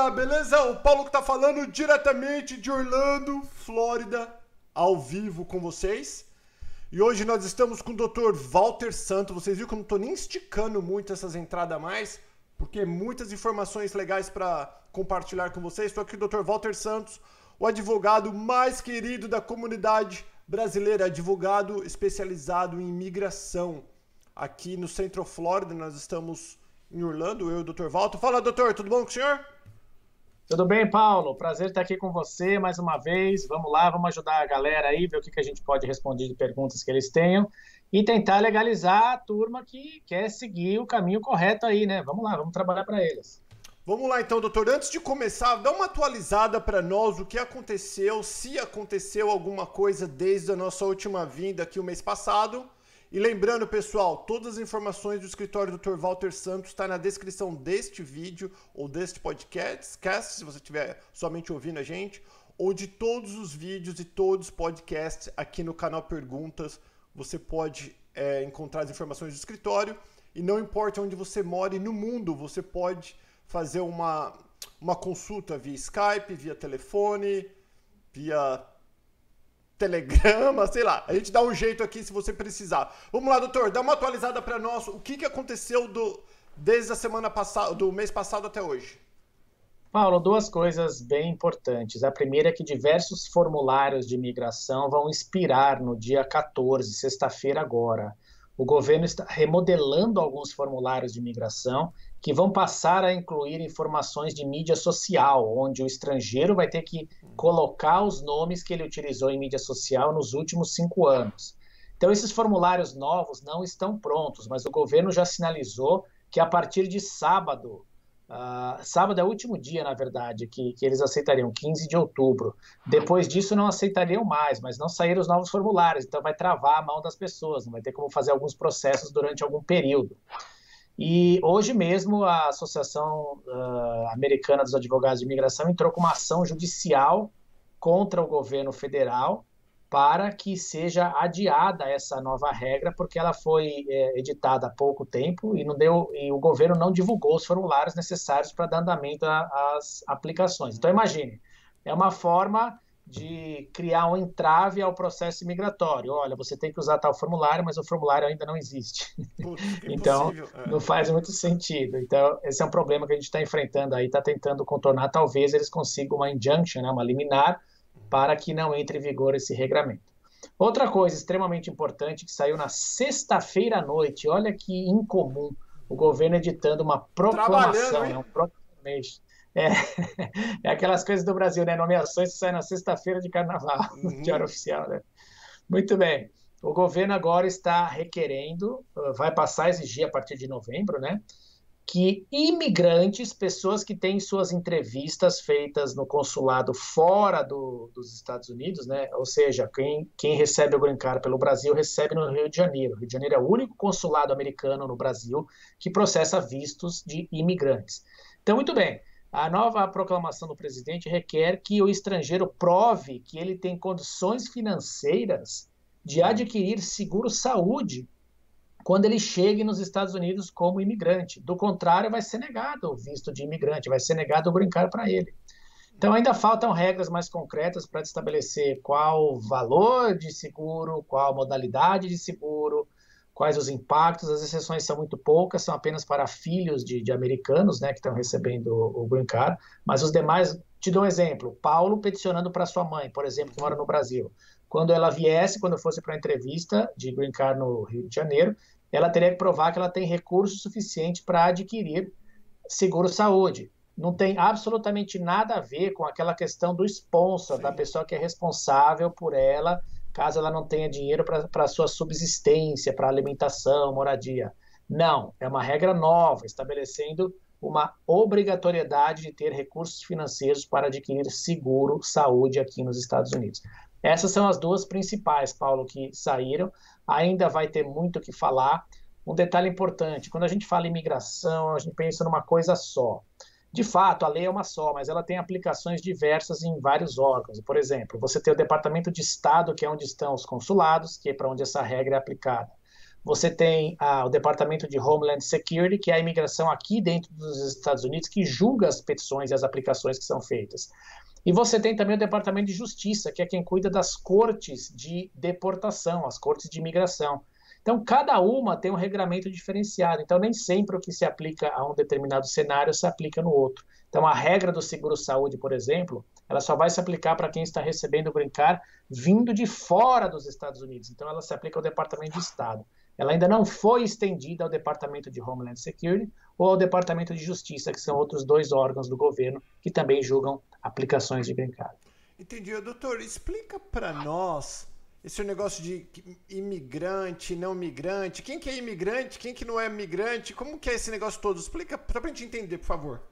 galera, beleza? O Paulo que tá falando diretamente de Orlando, Flórida, ao vivo com vocês. E hoje nós estamos com o Dr. Walter Santos. Vocês viram que eu não tô nem esticando muito essas entradas a mais, porque muitas informações legais para compartilhar com vocês. Estou aqui com o Dr. Walter Santos, o advogado mais querido da comunidade brasileira, advogado especializado em imigração. Aqui no Centro Flórida, nós estamos em Orlando, eu e o Dr. Walter. Fala, doutor, tudo bom com o senhor? Tudo bem, Paulo? Prazer estar aqui com você mais uma vez. Vamos lá, vamos ajudar a galera aí, ver o que, que a gente pode responder de perguntas que eles tenham e tentar legalizar a turma que quer seguir o caminho correto aí, né? Vamos lá, vamos trabalhar para eles. Vamos lá então, doutor. Antes de começar, dá uma atualizada para nós o que aconteceu, se aconteceu alguma coisa desde a nossa última vinda aqui o mês passado e lembrando, pessoal, todas as informações do escritório do Dr. Walter Santos está na descrição deste vídeo ou deste podcast, se você estiver somente ouvindo a gente, ou de todos os vídeos e todos os podcasts aqui no canal Perguntas. Você pode é, encontrar as informações do escritório e não importa onde você more no mundo, você pode fazer uma, uma consulta via Skype, via telefone, via telegrama, sei lá. A gente dá um jeito aqui se você precisar. Vamos lá, doutor, dá uma atualizada para nós. O que, que aconteceu do, desde a semana passada, do mês passado até hoje? Paulo, duas coisas bem importantes. A primeira é que diversos formulários de imigração vão expirar no dia 14, sexta-feira agora. O governo está remodelando alguns formulários de imigração que vão passar a incluir informações de mídia social, onde o estrangeiro vai ter que colocar os nomes que ele utilizou em mídia social nos últimos cinco anos. Então, esses formulários novos não estão prontos, mas o governo já sinalizou que a partir de sábado, uh, sábado é o último dia, na verdade, que, que eles aceitariam, 15 de outubro. Depois disso, não aceitariam mais, mas não saíram os novos formulários, então vai travar a mão das pessoas, não vai ter como fazer alguns processos durante algum período. E hoje mesmo a Associação uh, Americana dos Advogados de Imigração entrou com uma ação judicial contra o governo federal para que seja adiada essa nova regra, porque ela foi é, editada há pouco tempo e, não deu, e o governo não divulgou os formulários necessários para dar andamento às aplicações. Então, imagine, é uma forma de criar um entrave ao processo migratório. Olha, você tem que usar tal formulário, mas o formulário ainda não existe. Putz, então, é. não faz muito sentido. Então, esse é um problema que a gente está enfrentando aí, está tentando contornar. Talvez eles consigam uma injunction, né, uma liminar, para que não entre em vigor esse regramento. Outra coisa extremamente importante que saiu na sexta-feira à noite, olha que incomum, o governo editando uma proclamação, né, um proclamation é, é aquelas coisas do Brasil, né? Nomeações que saem na sexta-feira de carnaval, uhum. no diário oficial, né? Muito bem. O governo agora está requerendo, vai passar a exigir a partir de novembro, né? Que imigrantes, pessoas que têm suas entrevistas feitas no consulado fora do, dos Estados Unidos, né? Ou seja, quem, quem recebe o Green Card pelo Brasil recebe no Rio de Janeiro. O Rio de Janeiro é o único consulado americano no Brasil que processa vistos de imigrantes. Então, muito bem. A nova proclamação do presidente requer que o estrangeiro prove que ele tem condições financeiras de adquirir seguro-saúde quando ele chegue nos Estados Unidos como imigrante. Do contrário, vai ser negado o visto de imigrante, vai ser negado o brincar para ele. Então, ainda faltam regras mais concretas para estabelecer qual valor de seguro, qual modalidade de seguro, quais os impactos. As exceções são muito poucas, são apenas para filhos de, de americanos, né, que estão recebendo o, o green card, mas os demais, te dou um exemplo, Paulo peticionando para sua mãe, por exemplo, que mora no Brasil. Quando ela viesse, quando fosse para a entrevista de green card no Rio de Janeiro, ela teria que provar que ela tem recurso suficiente para adquirir seguro-saúde. Não tem absolutamente nada a ver com aquela questão do sponsor, Sim. da pessoa que é responsável por ela caso ela não tenha dinheiro para sua subsistência, para alimentação, moradia. Não, é uma regra nova, estabelecendo uma obrigatoriedade de ter recursos financeiros para adquirir seguro saúde aqui nos Estados Unidos. Essas são as duas principais, Paulo, que saíram. Ainda vai ter muito o que falar. Um detalhe importante: quando a gente fala em imigração, a gente pensa numa coisa só. De fato, a lei é uma só, mas ela tem aplicações diversas em vários órgãos. Por exemplo, você tem o Departamento de Estado, que é onde estão os consulados, que é para onde essa regra é aplicada. Você tem ah, o Departamento de Homeland Security, que é a imigração aqui dentro dos Estados Unidos, que julga as petições e as aplicações que são feitas. E você tem também o Departamento de Justiça, que é quem cuida das cortes de deportação, as cortes de imigração. Então, cada uma tem um regramento diferenciado. Então, nem sempre o que se aplica a um determinado cenário se aplica no outro. Então, a regra do seguro-saúde, por exemplo, ela só vai se aplicar para quem está recebendo o brincar vindo de fora dos Estados Unidos. Então, ela se aplica ao Departamento de Estado. Ela ainda não foi estendida ao Departamento de Homeland Security ou ao Departamento de Justiça, que são outros dois órgãos do governo que também julgam aplicações de brincar. Entendi. Doutor, explica para nós esse negócio de imigrante, não migrante. Quem que é imigrante, quem que não é migrante? Como que é esse negócio todo? Explica para a gente entender, por favor.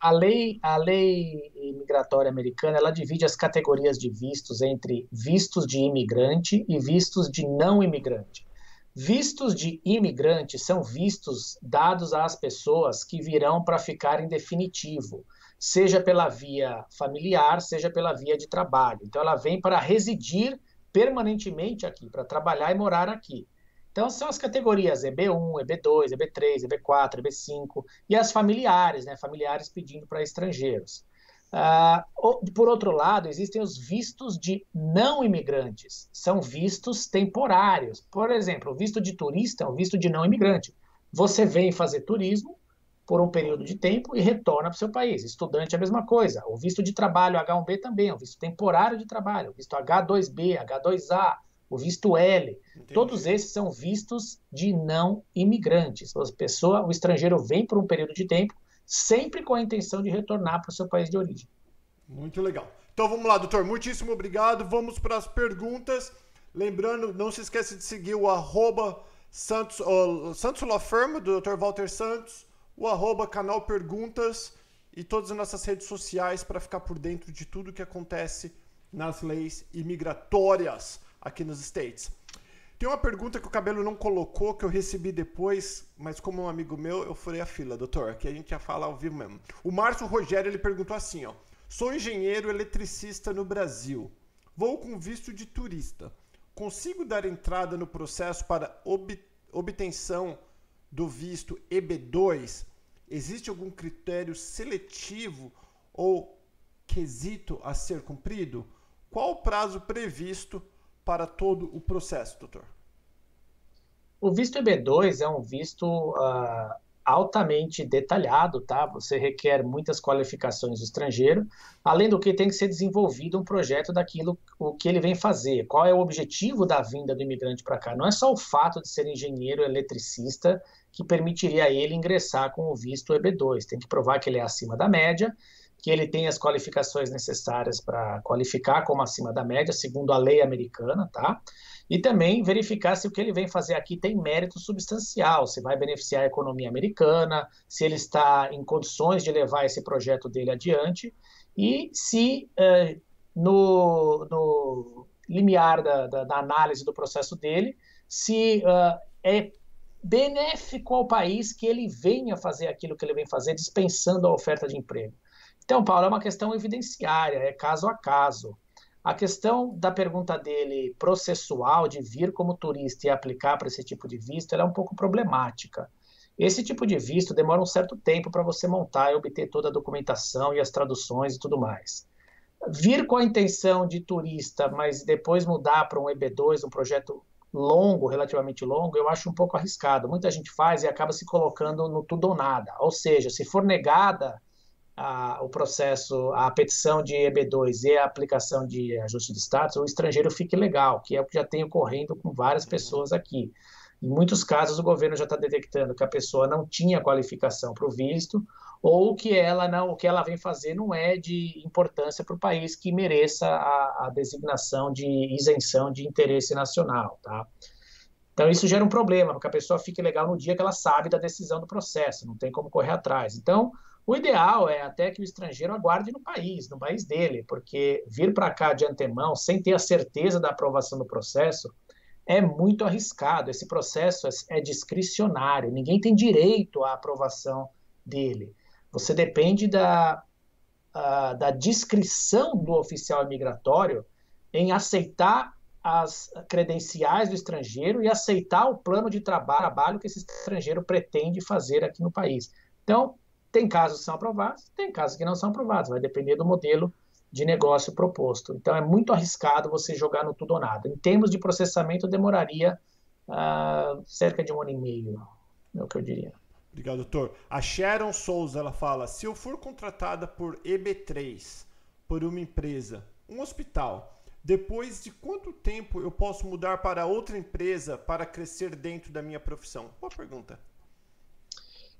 A lei, a lei migratória americana, ela divide as categorias de vistos entre vistos de imigrante e vistos de não imigrante. Vistos de imigrante são vistos dados às pessoas que virão para ficar em definitivo, seja pela via familiar, seja pela via de trabalho. Então, ela vem para residir permanentemente aqui, para trabalhar e morar aqui. Então, são as categorias EB1, EB2, EB3, EB4, EB5 e as familiares, né? Familiares pedindo para estrangeiros. Uh, por outro lado, existem os vistos de não imigrantes. São vistos temporários. Por exemplo, o visto de turista é um visto de não imigrante. Você vem fazer turismo por um período de tempo e retorna para o seu país. Estudante é a mesma coisa. O visto de trabalho H1B também é um visto temporário de trabalho. O visto H2B, H2A, o visto L. Entendi. Todos esses são vistos de não imigrantes. A pessoa, o estrangeiro vem por um período de tempo, sempre com a intenção de retornar para o seu país de origem. Muito legal. Então vamos lá, doutor. Muitíssimo obrigado. Vamos para as perguntas. Lembrando, não se esqueça de seguir o arroba Santos, o Santos Law Firm, do Dr. Walter Santos o arroba canal Perguntas e todas as nossas redes sociais para ficar por dentro de tudo que acontece nas leis imigratórias aqui nos States. Tem uma pergunta que o Cabelo não colocou, que eu recebi depois, mas como um amigo meu, eu furei a fila, doutor. Aqui a gente já fala ao vivo mesmo. O Márcio Rogério, ele perguntou assim, ó. Sou engenheiro eletricista no Brasil. Vou com visto de turista. Consigo dar entrada no processo para ob obtenção do visto EB2, existe algum critério seletivo ou quesito a ser cumprido? Qual o prazo previsto para todo o processo, doutor? O visto EB2 é um visto uh, altamente detalhado, tá? Você requer muitas qualificações do estrangeiro, além do que tem que ser desenvolvido um projeto daquilo o que ele vem fazer. Qual é o objetivo da vinda do imigrante para cá? Não é só o fato de ser engenheiro eletricista que permitiria a ele ingressar com o visto EB2. Tem que provar que ele é acima da média, que ele tem as qualificações necessárias para qualificar como acima da média, segundo a lei americana, tá? e também verificar se o que ele vem fazer aqui tem mérito substancial, se vai beneficiar a economia americana, se ele está em condições de levar esse projeto dele adiante e se eh, no, no, limiar da, da, da, análise do processo dele, se uh, é benéfico ao país que ele venha fazer aquilo que ele vem fazer, dispensando a oferta de emprego. Então, Paulo, é uma questão evidenciária, é caso a caso. A questão da pergunta dele processual, de vir como turista e aplicar para esse tipo de visto, é um pouco problemática. Esse tipo de visto demora um certo tempo para você montar e obter toda a documentação e as traduções e tudo mais. Vir com a intenção de turista, mas depois mudar para um EB2, um projeto longo, relativamente longo, eu acho um pouco arriscado. Muita gente faz e acaba se colocando no tudo ou nada. Ou seja, se for negada a, o processo, a petição de EB2 e a aplicação de ajuste de status, o estrangeiro fique legal, que é o que já tem ocorrendo com várias uhum. pessoas aqui. Em muitos casos, o governo já está detectando que a pessoa não tinha qualificação para o visto, ou que ela não, o que ela vem fazer não é de importância para o país que mereça a, a, designação de isenção de interesse nacional, tá? Então isso gera um problema, porque a pessoa fica legal no dia que ela sabe da decisão do processo, não tem como correr atrás. Então, o ideal é até que o estrangeiro aguarde no país, no país dele, porque vir para cá de antemão, sem ter a certeza da aprovação do processo, é muito arriscado. Esse processo é, discricionário, ninguém tem direito à aprovação dele. Você depende da, da discrição do oficial imigratório em aceitar as credenciais do estrangeiro e aceitar o plano de trabalho que esse estrangeiro pretende fazer aqui no país. Então, tem casos que são aprovados, tem casos que não são aprovados, vai depender do modelo de negócio proposto. Então, é muito arriscado você jogar no tudo ou nada. Em termos de processamento, demoraria uh, cerca de um ano e meio, é o que eu diria. Obrigado, doutor. A Sharon Souza, ela fala, se eu for contratada por EB3, por uma empresa, um hospital, depois de quanto tempo eu posso mudar para outra empresa para crescer dentro da minha profissão? Boa pergunta.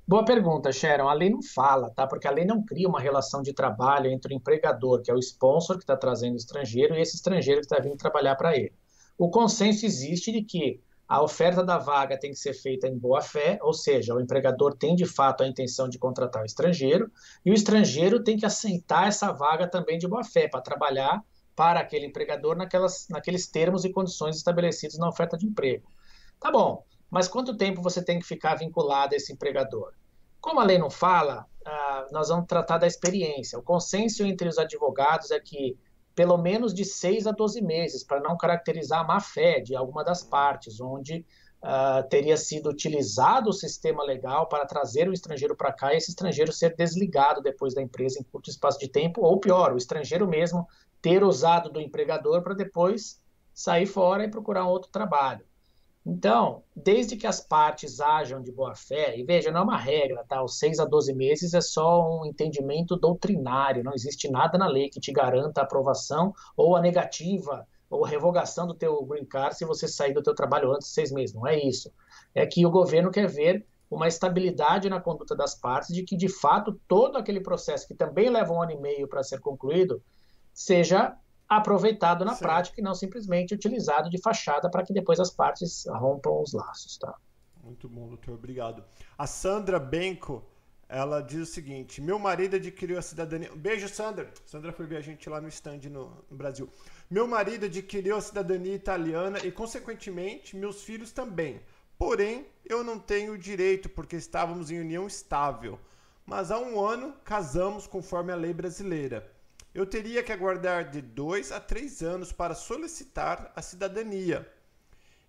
Boa pergunta, Sharon. A lei não fala, tá? Porque a lei não cria uma relação de trabalho entre o empregador, que é o sponsor que está trazendo o estrangeiro, e esse estrangeiro que está vindo trabalhar para ele. O consenso existe de que a oferta da vaga tem que ser feita em boa fé, ou seja, o empregador tem de fato a intenção de contratar o estrangeiro, e o estrangeiro tem que aceitar essa vaga também de boa fé, para trabalhar para aquele empregador naquelas, naqueles termos e condições estabelecidos na oferta de emprego. Tá bom, mas quanto tempo você tem que ficar vinculado a esse empregador? Como a lei não fala, ah, nós vamos tratar da experiência. O consenso entre os advogados é que pelo menos de 6 a 12 meses, para não caracterizar a má-fé de alguma das partes, onde uh, teria sido utilizado o sistema legal para trazer o estrangeiro para cá e esse estrangeiro ser desligado depois da empresa em curto espaço de tempo, ou pior, o estrangeiro mesmo ter usado do empregador para depois sair fora e procurar outro trabalho. Então, desde que as partes ajam de boa fé, e veja, não é uma regra, tá? Os 6 a 12 meses é só um entendimento doutrinário, não existe nada na lei que te garanta a aprovação ou a negativa ou revogação do teu green card se você sair do teu trabalho antes de seis meses, não é isso. É que o governo quer ver uma estabilidade na conduta das partes de que, de fato, todo aquele processo que também leva um ano e meio para ser concluído, seja aproveitado na Sim. prática e não simplesmente utilizado de fachada para que depois as partes rompam os laços, tá? Muito bom, doutor, obrigado. A Sandra Benco, ela diz o seguinte: meu marido adquiriu a cidadania. Beijo, Sandra. Sandra foi ver a gente lá no stand no, no Brasil. Meu marido adquiriu a cidadania italiana e, consequentemente, meus filhos também. Porém, eu não tenho direito porque estávamos em união estável. Mas há um ano casamos conforme a lei brasileira eu teria que aguardar de dois a três anos para solicitar a cidadania.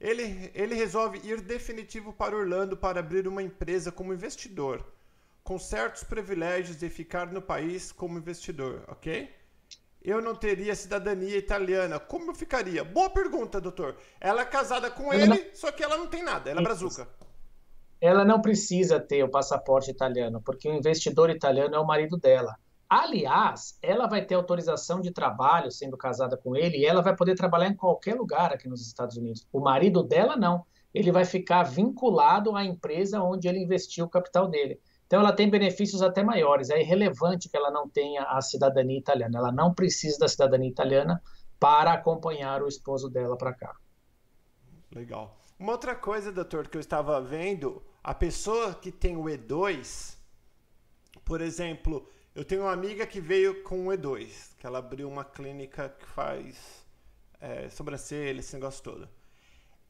Ele, ele resolve ir definitivo para Orlando para abrir uma empresa como investidor, com certos privilégios de ficar no país como investidor, ok? Eu não teria cidadania italiana. Como eu ficaria? Boa pergunta, doutor. Ela é casada com ele, não... só que ela não tem nada, ela é brazuca. Ela não precisa ter o passaporte italiano, porque o investidor italiano é o marido dela. Aliás, ela vai ter autorização de trabalho sendo casada com ele e ela vai poder trabalhar em qualquer lugar aqui nos Estados Unidos. O marido dela não. Ele vai ficar vinculado à empresa onde ele investiu o capital dele. Então ela tem benefícios até maiores. É irrelevante que ela não tenha a cidadania italiana. Ela não precisa da cidadania italiana para acompanhar o esposo dela para cá. Legal. Uma outra coisa, doutor, que eu estava vendo, a pessoa que tem o E2, por exemplo, eu tenho uma amiga que veio com o E2, que ela abriu uma clínica que faz é, sobrancelha, esse negócio todo.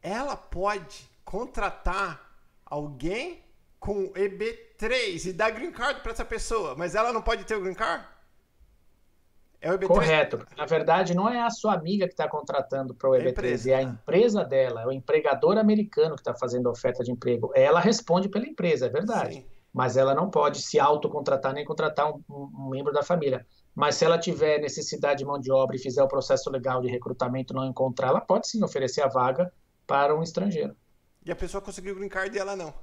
Ela pode contratar alguém com EB3 e dar green card para essa pessoa, mas ela não pode ter o green card? É o EB3? Correto. Na verdade, não é a sua amiga que está contratando para o EB3, é, é a empresa dela, é o empregador americano que está fazendo a oferta de emprego. Ela responde pela empresa, é verdade. Sim mas ela não pode se autocontratar nem contratar um, um, membro da família. Mas se ela tiver necessidade de mão de obra e fizer o processo legal de recrutamento não encontrar, ela pode sim oferecer a vaga para um estrangeiro. E a pessoa conseguiu o green card e ela não.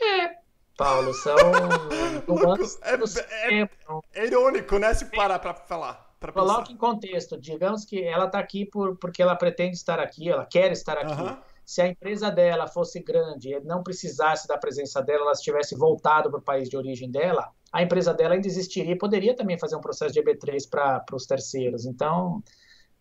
É, Paulo, são é, é, é, irônico, né, se parar para falar. Coloque em contexto. Digamos que ela está aqui por, porque ela pretende estar aqui, ela quer estar aqui. Se a empresa dela fosse grande e não precisasse da presença dela, ela estivesse voltado para o país de origem dela, a empresa dela ainda existiria e poderia também fazer um processo de EB3 para os terceiros. Então,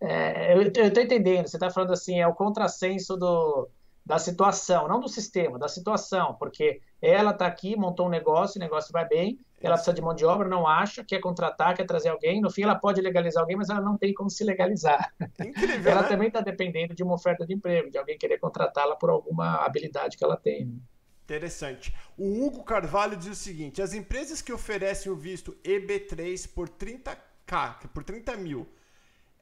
é, eu estou entendendo, você está falando assim, é o contrassenso do, da situação, não do sistema, da situação, porque ela está aqui, montou um negócio, o negócio vai bem, ela precisa de mão de obra, não acha, quer contratar, quer trazer alguém. No fim, ela pode legalizar alguém, mas ela não tem como se legalizar. Incrível, ela né? também está dependendo de uma oferta de emprego, de alguém querer contratá-la por alguma habilidade que ela tem. Interessante. O Hugo Carvalho diz o seguinte: as empresas que oferecem o visto EB3 por 30k, por 30 mil,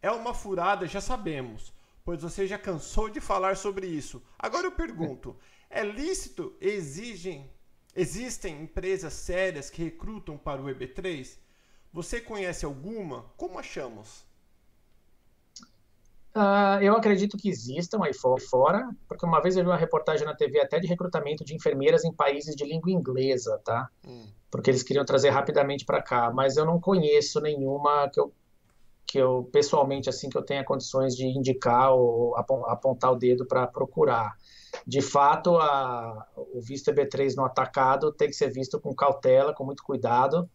é uma furada, já sabemos, pois você já cansou de falar sobre isso. Agora eu pergunto: é lícito? Exigem, existem empresas sérias que recrutam para o EB3? Você conhece alguma? Como achamos? Uh, eu acredito que existam aí fora, porque uma vez eu vi uma reportagem na TV até de recrutamento de enfermeiras em países de língua inglesa, tá? Hum. Porque eles queriam trazer rapidamente para cá, mas eu não conheço nenhuma que eu, que eu pessoalmente assim que eu tenha condições de indicar ou apontar o dedo para procurar. De fato, a, o visto EB3 no atacado tem que ser visto com cautela, com muito cuidado.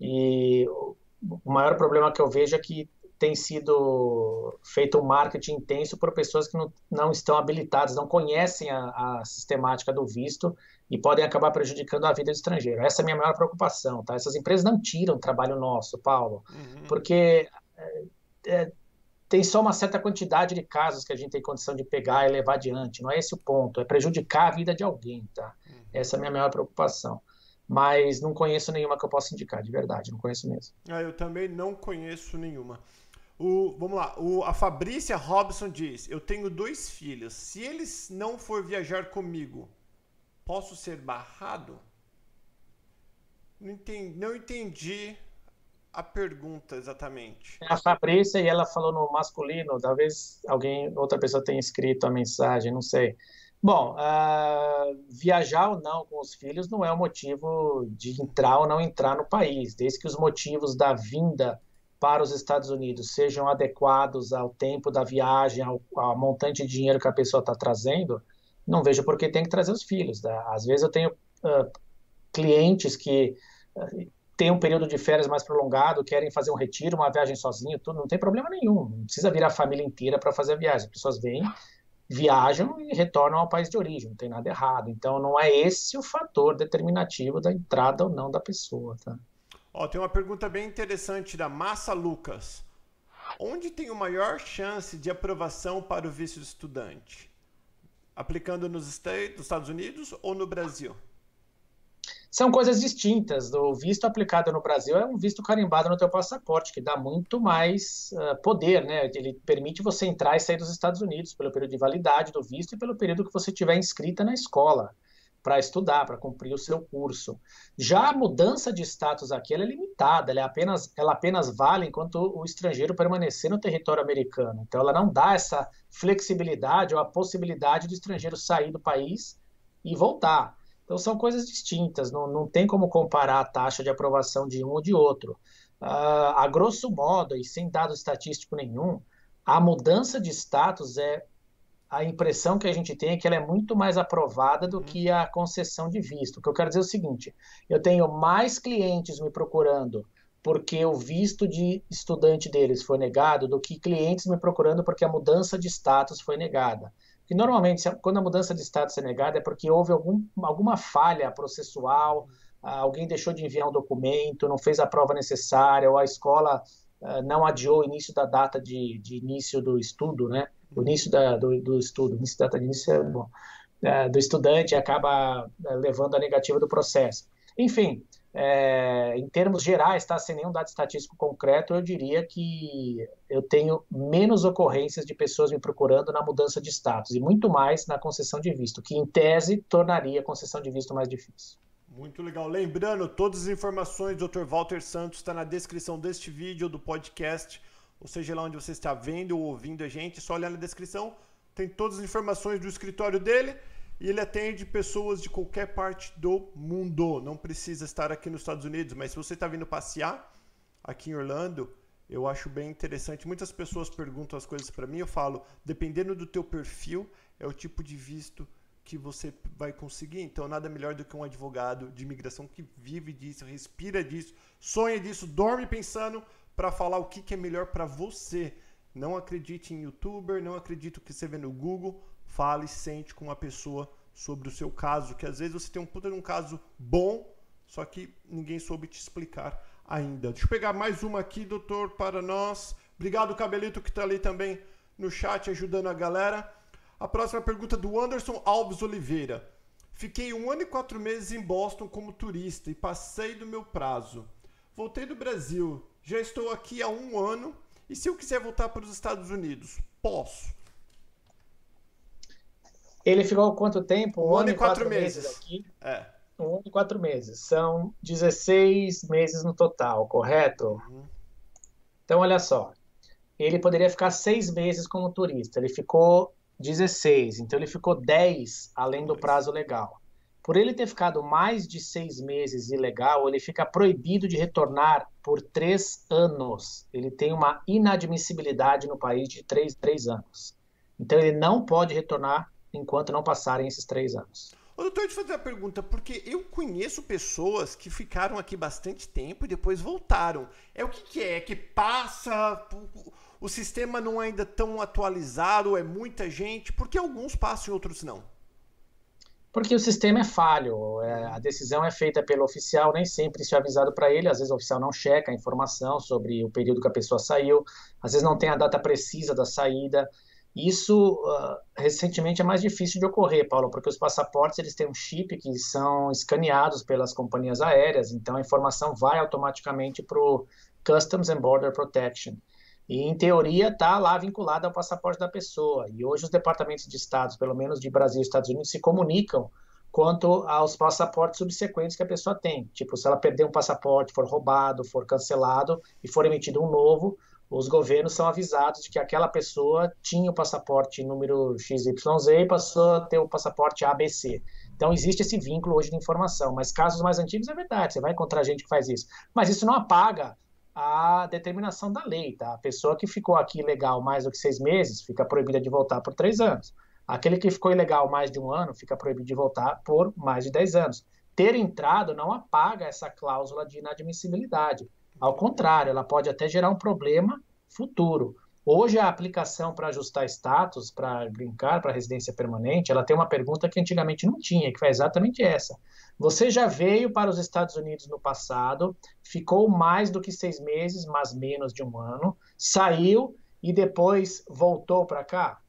E o maior problema que eu vejo é que tem sido feito um marketing intenso por pessoas que não, não estão habilitadas, não conhecem a, a, sistemática do visto e podem acabar prejudicando a vida do estrangeiro. Essa é a minha maior preocupação, tá? Essas empresas não tiram trabalho nosso, Paulo, uhum. porque é, é, tem só uma certa quantidade de casos que a gente tem condição de pegar e levar adiante. Não é esse o ponto, é prejudicar a vida de alguém, tá? Uhum. Essa é a minha maior preocupação mas não conheço nenhuma que eu possa indicar, de verdade, não conheço mesmo. Ah, eu também não conheço nenhuma. O, vamos lá, o, a Fabrícia Robson diz: Eu tenho dois filhos. Se eles não for viajar comigo, posso ser barrado? Não entendi, não entendi a pergunta exatamente. A Fabrícia e ela falou no masculino. Talvez alguém, outra pessoa tenha escrito a mensagem, não sei. Bom, uh, viajar ou não com os filhos não é o motivo de entrar ou não entrar no país, desde que os motivos da vinda para os Estados Unidos sejam adequados ao tempo da viagem, ao, ao montante de dinheiro que a pessoa está trazendo, não vejo por que tem que trazer os filhos. Né? Às vezes eu tenho uh, clientes que uh, têm um período de férias mais prolongado, querem fazer um retiro, uma viagem sozinho, tudo, não tem problema nenhum. Não precisa vir a família inteira para fazer a viagem. As pessoas vêm, viajam e retornam ao país de origem, não tem nada errado. Então não é esse o fator determinativo da entrada ou não da pessoa. Tá? Ó, tem uma pergunta bem interessante da Massa Lucas. Onde tem o maior chance de aprovação para o visto de estudante? Aplicando nos Estados Unidos ou no Brasil? São coisas distintas. O visto aplicado no Brasil é um visto carimbado no teu passaporte, que dá muito mais uh, poder, né? Ele permite você entrar e sair dos Estados Unidos pelo período de validade do visto e pelo período que você tiver inscrita na escola para estudar, para cumprir o seu curso. Já a mudança de status aqui é limitada, ela, é apenas, ela apenas vale enquanto o estrangeiro permanecer no território americano. Então, ela não dá essa flexibilidade ou a possibilidade do estrangeiro sair do país e voltar. Então, são coisas distintas, não, não tem como comparar a taxa de aprovação de um ou de outro. Uh, a grosso modo, e sem dado estatístico nenhum, a mudança de status é a impressão que a gente tem é que ela é muito mais aprovada do que a concessão de visto. O que eu quero dizer é o seguinte: eu tenho mais clientes me procurando porque o visto de estudante deles foi negado do que clientes me procurando porque a mudança de status foi negada. Que normalmente, quando a mudança de status é negada, é porque houve algum, alguma falha processual, alguém deixou de enviar um documento, não fez a prova necessária, ou a escola uh, não adiou o início da data de, de início do estudo, né? o início da, do, do, estudo, início da data de início é, bom, é, do estudante acaba levando a negativa do processo. Enfim, é, em termos gerais, tá, sem nenhum dado estatístico concreto, eu diria que eu tenho menos ocorrências de pessoas me procurando na mudança de status e muito mais na concessão de visto, que em tese tornaria a concessão de visto mais difícil. Muito legal. Lembrando, todas as informações do Dr. Walter Santos está na descrição deste vídeo do podcast ou seja lá onde você está vendo ou ouvindo a gente, só olhar na descrição, tem todas as informações do escritório dele e ele atende pessoas de qualquer parte do mundo. Não precisa estar aqui nos Estados Unidos, mas se você está vindo passear aqui em Orlando, eu acho bem interessante. Muitas pessoas perguntam as coisas para mim, eu falo, dependendo do teu perfil, é o tipo de visto que você vai conseguir. Então, nada melhor do que um advogado de imigração que vive disso, respira disso, sonha disso, dorme pensando para falar o que, que é melhor para você. Não acredite em youtuber, não acredite que você vê no Google. Fale, sente com uma pessoa sobre o seu caso, que às vezes você tem um puta de um caso bom, só que ninguém soube te explicar ainda. Deixa eu pegar mais uma aqui, doutor, para nós. Obrigado, Cabelito, que está ali também no chat ajudando a galera. A próxima pergunta do Anderson Alves Oliveira. Fiquei um ano e quatro meses em Boston como turista e passei do meu prazo. Voltei do Brasil, já estou aqui há um ano E se eu quiser voltar para os Estados Unidos, posso? Ele ficou quanto tempo? Um, um ano, e quatro, quatro meses. meses aqui. É. Um ano e quatro meses. São 16 meses no total, correto? Uhum. Então, olha só. Ele poderia ficar seis meses como turista. Ele ficou 16. Então, ele ficou 10 além do prazo legal. Por ele ter ficado mais de seis meses ilegal, ele fica proibido de retornar por três anos. Ele tem uma inadmissibilidade no país de três, três anos. Então, ele não pode retornar enquanto não passarem esses três anos. Ô, doutor, eu fazer uma pergunta, porque eu conheço pessoas que ficaram aqui bastante tempo e depois voltaram. É o que, que é? É que passa, o sistema não é ainda tão atualizado, é muita gente, por que alguns passam e outros não? Porque o sistema é falho, é, a decisão é feita pelo oficial, nem sempre isso é avisado para ele, às vezes o oficial não checa a informação sobre o período que a pessoa saiu, às vezes não tem a data precisa da saída, isso uh, recentemente é mais difícil de ocorrer, Paulo, porque os passaportes eles têm um chip que são escaneados pelas companhias aéreas, então a informação vai automaticamente para o Customs and Border Protection. E, em teoria, está lá vinculada ao passaporte da pessoa. E hoje os departamentos de estados, pelo menos de Brasil e Estados Unidos, se comunicam quanto aos passaportes subsequentes que a pessoa tem. Tipo, se ela perder um passaporte, for roubado, for cancelado e for emitido um novo, os governos são avisados de que aquela pessoa tinha o passaporte número XYZ e passou a ter o passaporte ABC. Então existe esse vínculo hoje de informação, mas casos mais antigos é verdade, você vai encontrar gente que faz isso. Mas isso não apaga a determinação da lei, tá? A pessoa que ficou aqui ilegal mais do que seis meses fica proibida de voltar por três anos. Aquele que ficou ilegal mais de um ano fica proibido de voltar por mais de dez anos. Ter entrado não apaga essa cláusula de inadmissibilidade. Ao contrário, ela pode até gerar um problema futuro. Hoje a aplicação para ajustar status, para brincar para residência permanente, ela tem uma pergunta que antigamente não tinha, que foi exatamente essa. Você já veio para os Estados Unidos no passado, ficou mais do que seis meses, mas menos de um ano, saiu e depois voltou para cá?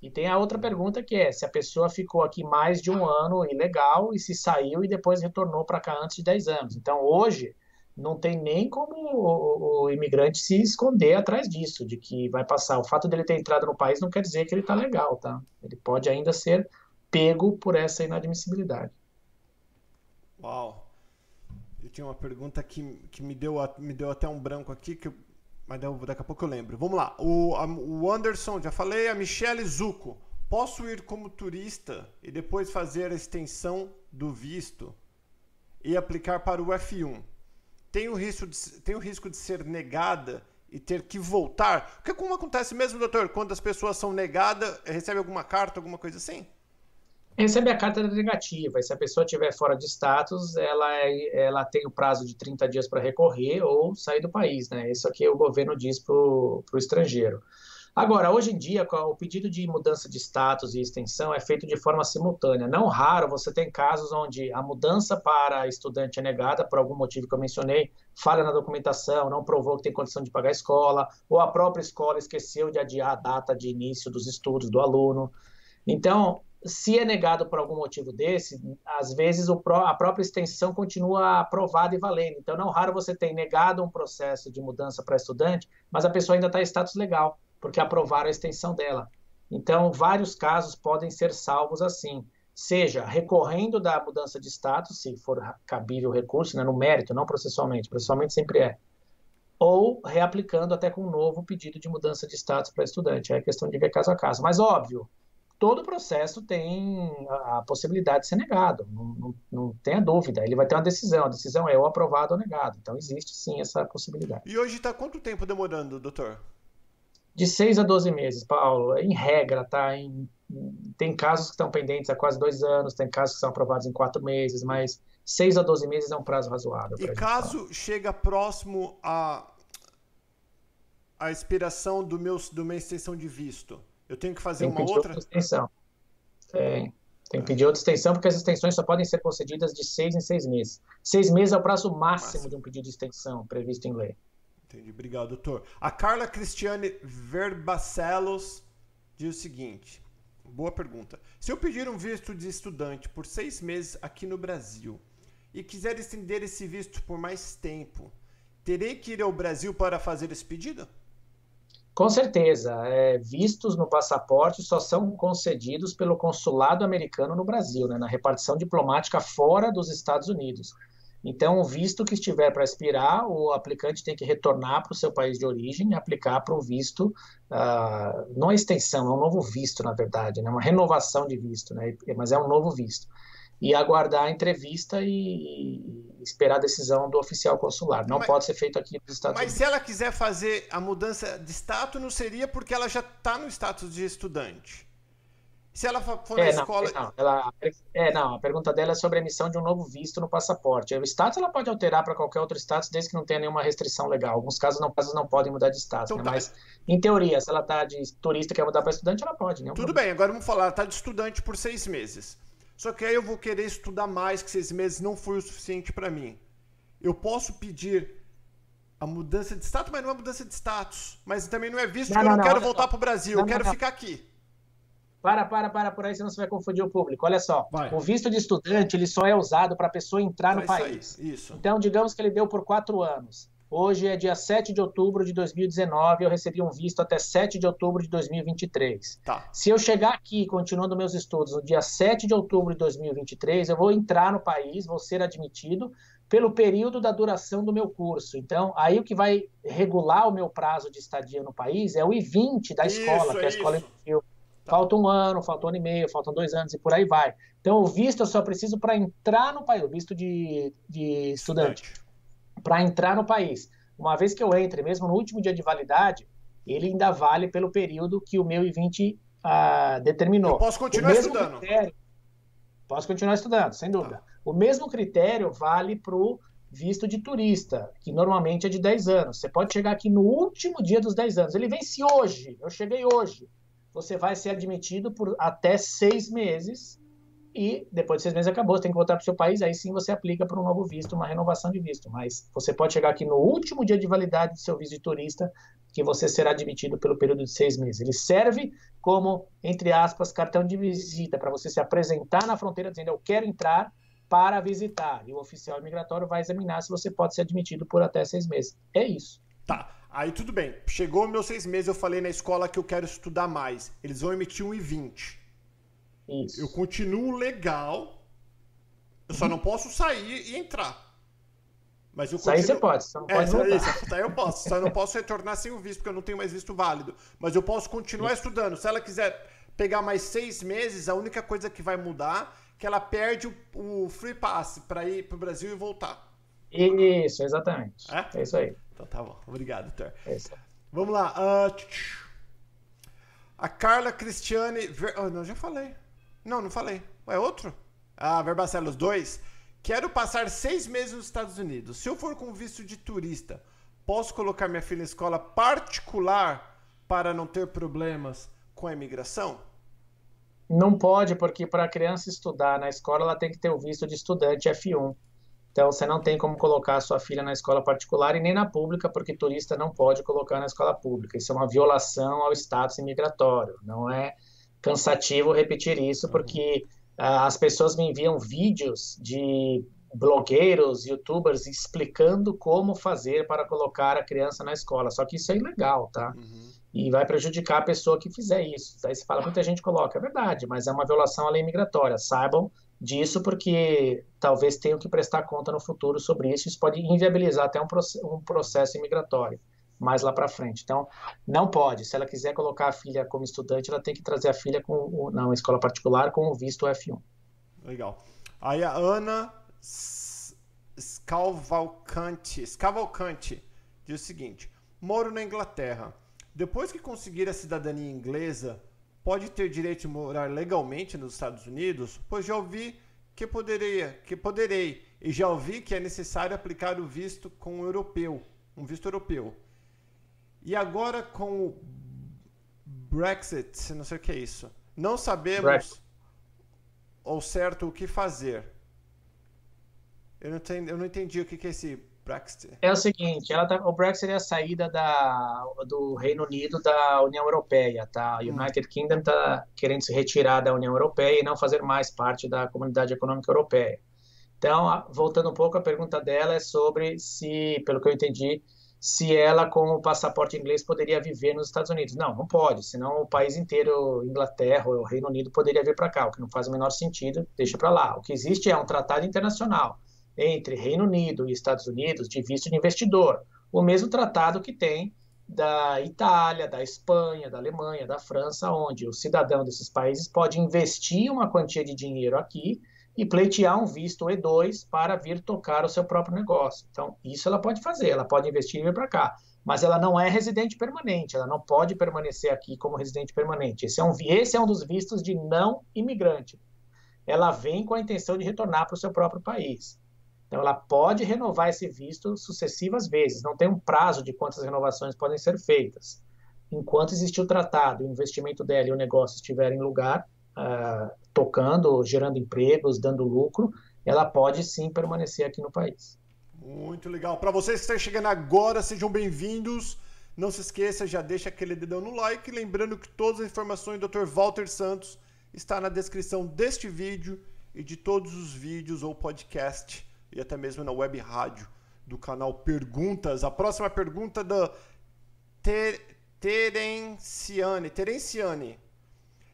E tem a outra pergunta que é se a pessoa ficou aqui mais de um ano ilegal e se saiu e depois retornou para cá antes de 10 anos. Então hoje não tem nem como o, o, imigrante se esconder atrás disso, de que vai passar. O fato dele ter entrado no país não quer dizer que ele está legal, tá? Ele pode ainda ser pego por essa inadmissibilidade. Uau! Eu tinha uma pergunta que, que me, deu, me deu até um branco aqui, que eu, mas daqui a pouco eu lembro. Vamos lá. O, a, o Anderson, já falei, a Michelle Zucco. Posso ir como turista e depois fazer a extensão do visto e aplicar para o F1? Tem o risco de, tem o risco de ser negada e ter que voltar? Porque como acontece mesmo, doutor, quando as pessoas são negadas, recebe alguma carta, alguma coisa assim? Recebe a carta negativa, e se a pessoa estiver fora de status, ela, é, ela tem o prazo de 30 dias para recorrer ou sair do país, né? Isso aqui o governo diz para o estrangeiro. Agora, hoje em dia, o pedido de mudança de status e extensão é feito de forma simultânea. Não raro você tem casos onde a mudança para estudante é negada por algum motivo que eu mencionei, falha na documentação, não provou que tem condição de pagar a escola, ou a própria escola esqueceu de adiar a data de início dos estudos do aluno. Então, se é negado por algum motivo desse, às vezes a própria extensão continua aprovada e valendo. Então, não raro você tem negado um processo de mudança para estudante, mas a pessoa ainda está em status legal porque aprovaram a extensão dela. Então, vários casos podem ser salvos assim, seja recorrendo da mudança de status, se for cabível o recurso, né, no mérito, não processualmente, processualmente sempre é, ou reaplicando até com um novo pedido de mudança de status para estudante. É questão de ver caso a caso. Mas, óbvio, todo processo tem a, possibilidade de ser negado, não, não, não tenha dúvida. Ele vai ter uma decisão, a decisão é ou aprovado ou negado. Então, existe sim essa possibilidade. E hoje está quanto tempo demorando, doutor? De 6 a 12 meses, Paulo, em regra, tá? Em, tem casos que estão pendentes há quase dois anos, tem casos que são aprovados em quatro meses, mas 6 a 12 meses é um prazo razoável. E caso chega próximo a a expiração do meu, do minha extensão de visto, eu tenho que fazer tem uma outra? outra extensão. Tem. Tem que pedir outra extensão, porque as extensões só podem ser concedidas de seis em seis meses. Seis meses é o prazo máximo, máximo. de um pedido de extensão previsto em lei. Entendi. Obrigado, doutor. A Carla Cristiane Verbacelos diz o seguinte: boa pergunta. Se eu pedir um visto de estudante por seis meses aqui no Brasil e quiser estender esse visto por mais tempo, terei que ir ao Brasil para fazer esse pedido? Com certeza. É, vistos no passaporte só são concedidos pelo consulado americano no Brasil, né, na repartição diplomática fora dos Estados Unidos. Então, o visto que estiver para expirar, o aplicante tem que retornar para o seu país de origem e aplicar para o visto, uh, não é extensão, é um novo visto, na verdade, né? uma renovação de visto, né? mas é um novo visto. E aguardar a entrevista e, esperar a decisão do oficial consular. Não mas, pode ser feito aqui nos Estados mas Unidos. Mas se ela quiser fazer a mudança de status, não seria porque ela já está no status de estudante. Se ela for é, na escola. Não, ela, é, não, a pergunta dela é sobre a emissão de um novo visto no passaporte. O status ela pode alterar para qualquer outro status, desde que não tenha nenhuma restrição legal. Alguns casos não, casos não podem mudar de status, então, né? tá. mas em teoria, se ela está de turista e quer mudar para estudante, ela pode. Tudo problema. bem, agora vamos falar, ela está de estudante por seis meses. Só que aí eu vou querer estudar mais, que seis meses não foi o suficiente para mim. Eu posso pedir a mudança de status, mas não é mudança de status. Mas também não é visto não, que eu não, não quero voltar para o Brasil, eu quero ficar aqui. Para, para, para por aí, senão você vai confundir o público. Olha só, vai. o visto de estudante ele só é usado para a pessoa entrar no país. Aí, isso. Então, digamos que ele deu por quatro anos. Hoje é dia 7 de outubro de 2019, eu recebi um visto até 7 de outubro de 2023. Tá. Se eu chegar aqui, continuando meus estudos, no dia 7 de outubro de 2023, eu vou entrar no país, vou ser admitido pelo período da duração do meu curso. Então, aí o que vai regular o meu prazo de estadia no país é o I-20 da escola, isso, que é a escola infantil. Falta um ano, falta um ano e meio, faltam dois anos e por aí vai. Então, o visto eu só preciso para entrar no país, o visto de, de estudante, para entrar no país. Uma vez que eu entre, mesmo no último dia de validade, ele ainda vale pelo período que o meu I-20 ah, determinou. Eu posso continuar estudando. Critério, posso continuar estudando, sem dúvida. Tá. O mesmo critério vale para o visto de turista, que normalmente é de 10 anos. Você pode chegar aqui no último dia dos 10 anos. Ele vence hoje. Eu cheguei hoje você vai ser admitido por até seis meses e depois de seis meses acabou, você tem que voltar para o seu país, aí sim você aplica para um novo visto, uma renovação de visto. Mas você pode chegar aqui no último dia de validade do seu visto de turista, que você será admitido pelo período de seis meses. Ele serve como, entre aspas, cartão de visita, para você se apresentar na fronteira dizendo eu quero entrar para visitar. E o oficial imigratório vai examinar se você pode ser admitido por até seis meses. É isso. Tá. Aí tudo bem. Chegou meus seis meses, eu falei na escola que eu quero estudar mais. Eles vão emitir um I-20. Isso. Eu continuo legal. Eu só não posso sair e entrar. Mas eu continuo... Sair você pode, só não é, pode voltar. Isso, eu posso. Só não posso retornar sem o visto, porque eu não tenho mais visto válido. Mas eu posso continuar estudando. Se ela quiser pegar mais seis meses, a única coisa que vai mudar é que ela perde o, o free pass para ir para o Brasil e voltar. Isso, exatamente. É, é isso aí. Então tá bom. Obrigado, Thor. É. Vamos lá. Uh, a Carla Cristiane. Ver... Oh, não, já falei. Não, não falei. É outro? Ah, Verbacelos 2. Quero passar seis meses nos Estados Unidos. Se eu for com visto de turista, posso colocar minha filha em escola particular para não ter problemas com a imigração? Não pode, porque para a criança estudar na escola, ela tem que ter o visto de estudante F1. Então, você não tem como colocar a sua filha na escola particular e nem na pública, porque turista não pode colocar na escola pública. Isso é uma violação ao status imigratório. Não é cansativo repetir isso, porque uh, as pessoas me enviam vídeos de blogueiros, youtubers explicando como fazer para colocar a criança na escola. Só que isso é ilegal, tá? Uhum. E vai prejudicar a pessoa que fizer isso. Daí você fala, muita gente coloca, é verdade, mas é uma violação à lei migratória. Saibam disso, porque talvez tenham que prestar conta no futuro sobre isso. Isso pode inviabilizar até um, um processo imigratório mais lá para frente. Então, não pode. Se ela quiser colocar a filha como estudante, ela tem que trazer a filha com, na escola particular com o visto F1. Legal. Aí a Ana Scalvalcante, Scalvalcante diz o seguinte: moro na Inglaterra. Depois que conseguir a cidadania inglesa, pode ter direito de morar legalmente nos Estados Unidos? Pois já ouvi que poderia, que poderei, e já ouvi que é necessário aplicar o visto com o europeu, um visto europeu. E agora com o Brexit, não sei o que é isso. Não sabemos Brexit. ao certo o que fazer. Eu não, eu não entendi o que é esse Brexit? É o seguinte, ela tá, o Brexit é a saída da, do Reino Unido da União Europeia, tá? O hum. United hum. Kingdom está querendo se retirar da União Europeia e não fazer mais parte da Comunidade Econômica Europeia. Então, voltando um pouco, a pergunta dela é sobre se, pelo que eu entendi, se ela, com o passaporte inglês, poderia viver nos Estados Unidos. Não, não pode, senão o país inteiro, Inglaterra ou Reino Unido, poderia vir para cá, o que não faz o menor sentido, deixa para lá. O que existe é um tratado internacional entre Reino Unido e Estados Unidos de visto de investidor, o mesmo tratado que tem da Itália, da Espanha, da Alemanha, da França, onde o cidadão desses países pode investir uma quantia de dinheiro aqui e pleitear um visto E2 para vir tocar o seu próprio negócio. Então, isso ela pode fazer, ela pode investir e vir para cá. Mas ela não é residente permanente, ela não pode permanecer aqui como residente permanente. Esse é um, esse é um dos vistos de não imigrante. Ela vem com a intenção de retornar para o seu próprio país. Então, ela pode renovar esse visto sucessivas vezes, não tem um prazo de quantas renovações podem ser feitas. Enquanto existir o tratado, o investimento dela e o negócio estiverem em lugar, uh, tocando, gerando empregos, dando lucro, ela pode sim permanecer aqui no país. Muito legal. Para vocês que estão chegando agora, sejam bem-vindos. Não se esqueça, já deixa aquele dedão no like. Lembrando que todas as informações do Dr. Walter Santos está na descrição deste vídeo e de todos os vídeos ou podcast e até mesmo na web rádio do canal Perguntas. A próxima pergunta da Ter Terenciane. Terenciane.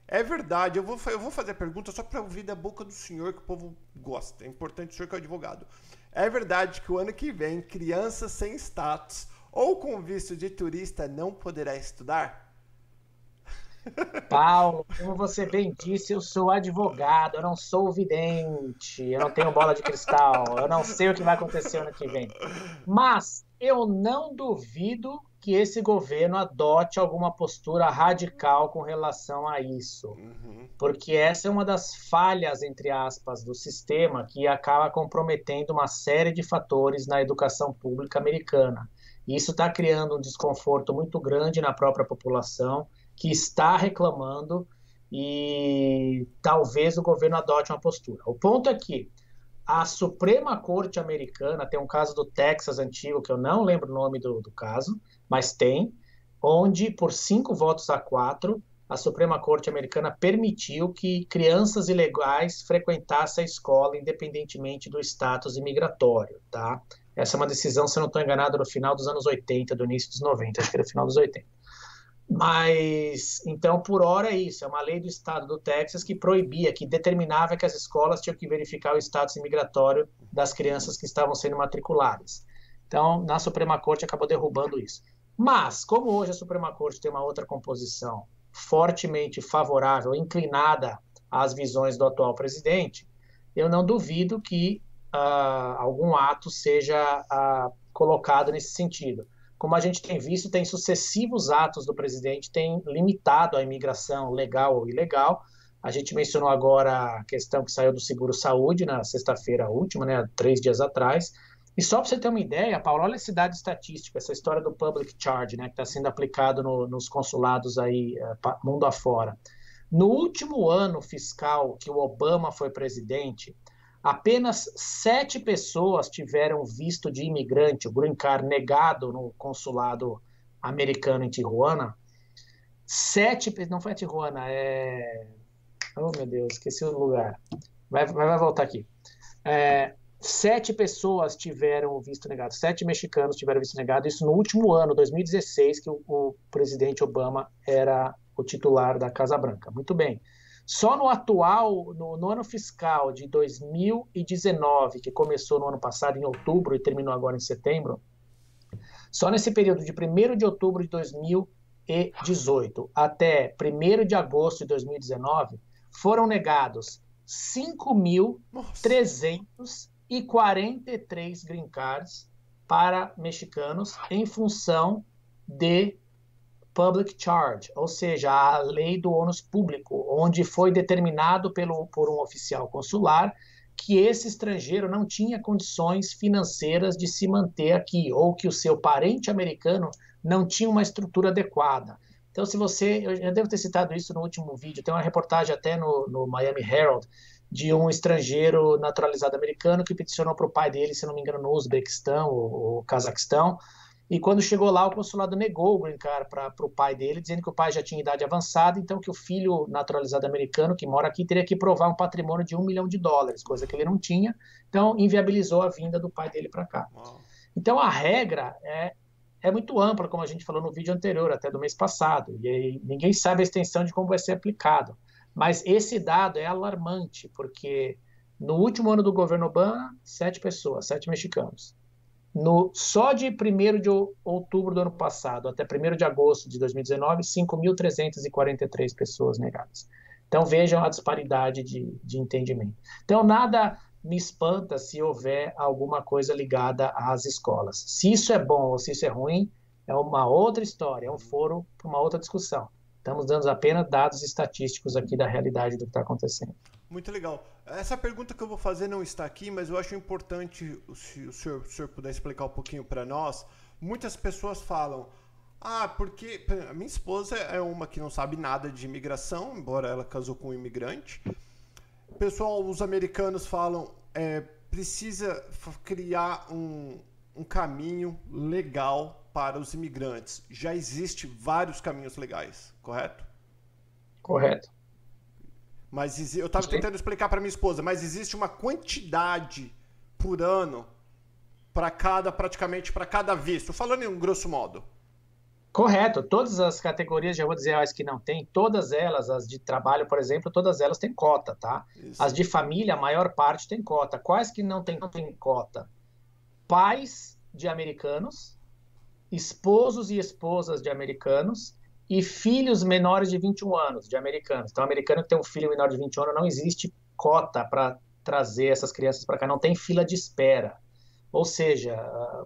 É verdade, eu vou, eu vou fazer a pergunta só para ouvir da boca do senhor que o povo gosta. É importante o senhor que é o advogado. É verdade que o ano que vem, criança sem status ou com visto de turista não poderá estudar? Paulo, como você bem disse, eu sou advogado, eu não sou vidente, eu não tenho bola de cristal, eu não sei o que vai acontecer ano que vem. Mas eu não duvido que esse governo adote alguma postura radical com relação a isso. Uhum. Porque essa é uma das falhas, entre aspas, do sistema que acaba comprometendo uma série de fatores na educação pública americana. E isso está criando um desconforto muito grande na própria população, que está reclamando e talvez o governo adote uma postura. O ponto é que a Suprema Corte Americana, tem um caso do Texas antigo, que eu não lembro o nome do, do caso, mas tem, onde por cinco votos a quatro, a Suprema Corte Americana permitiu que crianças ilegais frequentassem a escola independentemente do status imigratório, tá? Essa é uma decisão, se eu não estou enganado, no final dos anos 80, do início dos 90, acho que era final dos 80. Mas, então, por hora é isso, é uma lei do estado do Texas que proibia, que determinava que as escolas tinham que verificar o status imigratório das crianças que estavam sendo matriculadas. Então, na Suprema Corte acabou derrubando isso. Mas, como hoje a Suprema Corte tem uma outra composição fortemente favorável, inclinada às visões do atual presidente, eu não duvido que uh, algum ato seja uh, colocado nesse sentido. Como a gente tem visto, tem sucessivos atos do presidente têm limitado a imigração legal ou ilegal. A gente mencionou agora a questão que saiu do seguro saúde na sexta-feira última, né, três dias atrás, e só para você ter uma ideia, Paulo, olha esse dado estatístico, essa história do public charge, né, que está sendo aplicado no, nos consulados aí uh, mundo afora. No último ano fiscal que o Obama foi presidente, apenas sete pessoas tiveram visto de imigrante, o green card, negado no consulado americano em Tijuana. Sete, não foi a Tijuana, é... Oh, meu Deus, esqueci o lugar. Vai, vai voltar aqui. É, sete pessoas tiveram o visto negado, sete mexicanos tiveram visto negado, isso no último ano, 2016, que o, o, presidente Obama era o titular da Casa Branca. Muito bem. Só no atual, no, no ano fiscal de 2019, que começou no ano passado, em outubro, e terminou agora em setembro, só nesse período de 1 de outubro de 2018 até 1 de agosto de 2019, foram negados 5.300 e 43 green cards para mexicanos em função de public charge, ou seja, a lei do ônus público, onde foi determinado pelo, por um oficial consular que esse estrangeiro não tinha condições financeiras de se manter aqui, ou que o seu parente americano não tinha uma estrutura adequada. Então, se você, eu já devo ter citado isso no último vídeo, tem uma reportagem até no, no Miami Herald, de um estrangeiro naturalizado americano que peticionou para o pai dele, se não me engano, no Uzbequistão ou, ou Cazaquistão. E quando chegou lá, o consulado negou o green card para o pai dele, dizendo que o pai já tinha idade avançada, então que o filho naturalizado americano que mora aqui teria que provar um patrimônio de um milhão de dólares, coisa que ele não tinha. Então, inviabilizou a vinda do pai dele para cá. Então, a regra é é muito ampla, como a gente falou no vídeo anterior, até do mês passado, e aí ninguém sabe a extensão de como vai ser aplicado. Mas esse dado é alarmante, porque no último ano do governo Obama, sete pessoas, sete mexicanos. No, só de 1 de outubro do ano passado até 1 de agosto de 2019, 5.343 pessoas negadas. Então vejam a disparidade de, de entendimento. Então nada me espanta se houver alguma coisa ligada às escolas. Se isso é bom ou se isso é ruim, é uma outra história, é um foro para uma outra discussão. Estamos dando apenas dados estatísticos aqui da realidade do que está acontecendo. Muito legal. Essa pergunta que eu vou fazer não está aqui, mas eu acho importante se o senhor, o senhor puder explicar um pouquinho para nós. Muitas pessoas falam, ah, porque a minha esposa é uma que não sabe nada de imigração, embora ela casou com um imigrante pessoal, os americanos falam, é, precisa criar um, um caminho legal para os imigrantes. Já existe vários caminhos legais, correto? Correto. Mas eu estava tentando explicar para minha esposa, mas existe uma quantidade por ano para cada, praticamente para cada visto, falando em um grosso modo. Correto. Todas as categorias, já vou dizer as que não tem, todas elas, as de trabalho, por exemplo, todas elas têm cota, tá? Isso. As de família, a maior parte tem cota. Quais que não tem, não tem cota? Pais de americanos, esposos e esposas de americanos e filhos menores de 21 anos de americanos. Então, americano que tem um filho menor de 21 anos, não existe cota para trazer essas crianças para cá, não tem fila de espera. Ou seja,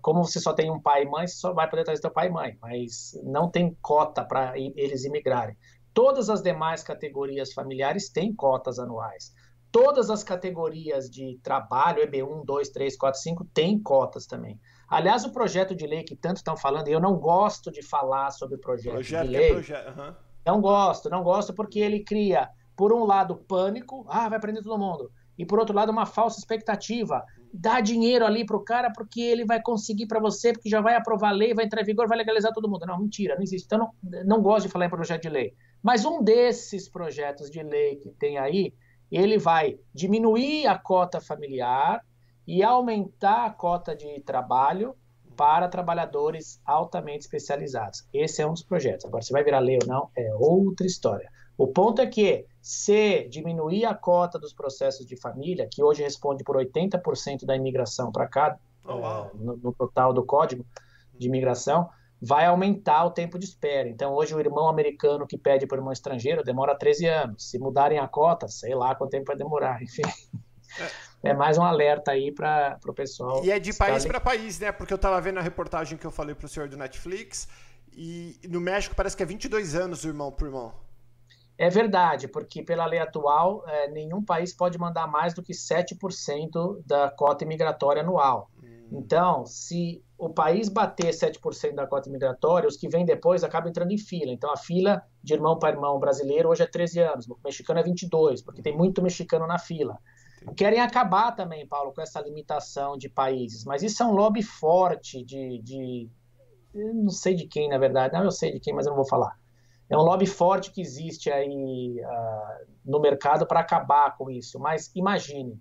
como você só tem um pai e mãe, você só vai poder trazer seu pai e mãe, mas não tem cota para eles imigrarem. Todas as demais categorias familiares têm cotas anuais. Todas as categorias de trabalho, EB1, 2, 3, 4, 5, têm cotas também. Aliás, o projeto de lei que tanto estão falando, eu não gosto de falar sobre o projeto, projeto de é lei. É projeto. Uhum. Não gosto, não gosto porque ele cria, por um lado, pânico, ah, vai prender todo mundo. E por outro lado, uma falsa expectativa dá dinheiro ali para o cara porque ele vai conseguir para você, porque já vai aprovar a lei, vai entrar em vigor, vai legalizar todo mundo. Não, mentira, não existe. Então, não, não gosto de falar em projeto de lei. Mas um desses projetos de lei que tem aí, ele vai diminuir a cota familiar e aumentar a cota de trabalho para trabalhadores altamente especializados. Esse é um dos projetos. Agora, se vai virar lei ou não, é outra história. O ponto é que, se diminuir a cota dos processos de família, que hoje responde por 80% da imigração para cá, oh, é, no, no, total do código de imigração, vai aumentar o tempo de espera. Então, hoje, o irmão americano que pede para o irmão estrangeiro demora 13 anos. Se mudarem a cota, sei lá quanto tempo vai demorar, enfim. É, mais um alerta aí para o pessoal. E é de país para país, né? Porque eu estava vendo a reportagem que eu falei para o senhor do Netflix, e no México parece que é 22 anos o irmão por irmão. É verdade, porque pela lei atual, é, nenhum país pode mandar mais do que 7% da cota imigratória anual. Hum. Então, se o país bater 7% da cota imigratória, os que vêm depois acabam entrando em fila. Então, a fila de irmão para irmão brasileiro hoje é 13 anos, o mexicano é 22, porque tem muito mexicano na fila. Querem acabar também, Paulo, com essa limitação de países, mas isso é um lobby forte de. de não sei de quem, na verdade. Não, eu sei de quem, mas eu não vou falar é um lobby forte que existe aí uh, no mercado para acabar com isso. Mas imagine,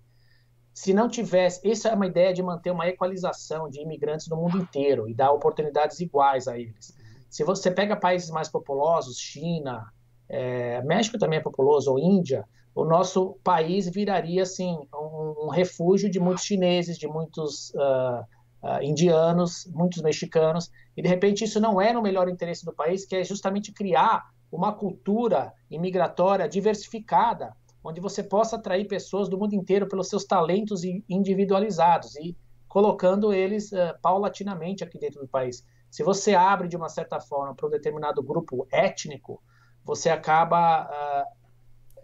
se não tivesse, essa é uma ideia de manter uma equalização de imigrantes no mundo inteiro e dar oportunidades iguais a eles. Se você pega países mais populosos, China, é, México também é populoso, ou Índia, o nosso país viraria assim um, refúgio de muitos chineses, de muitos uh, uh, indianos, muitos mexicanos, e de repente isso não é no melhor interesse do país, que é justamente criar uma cultura imigratória diversificada, onde você possa atrair pessoas do mundo inteiro pelos seus talentos individualizados e colocando eles uh, paulatinamente aqui dentro do país. Se você abre de uma certa forma para um determinado grupo étnico, você acaba uh,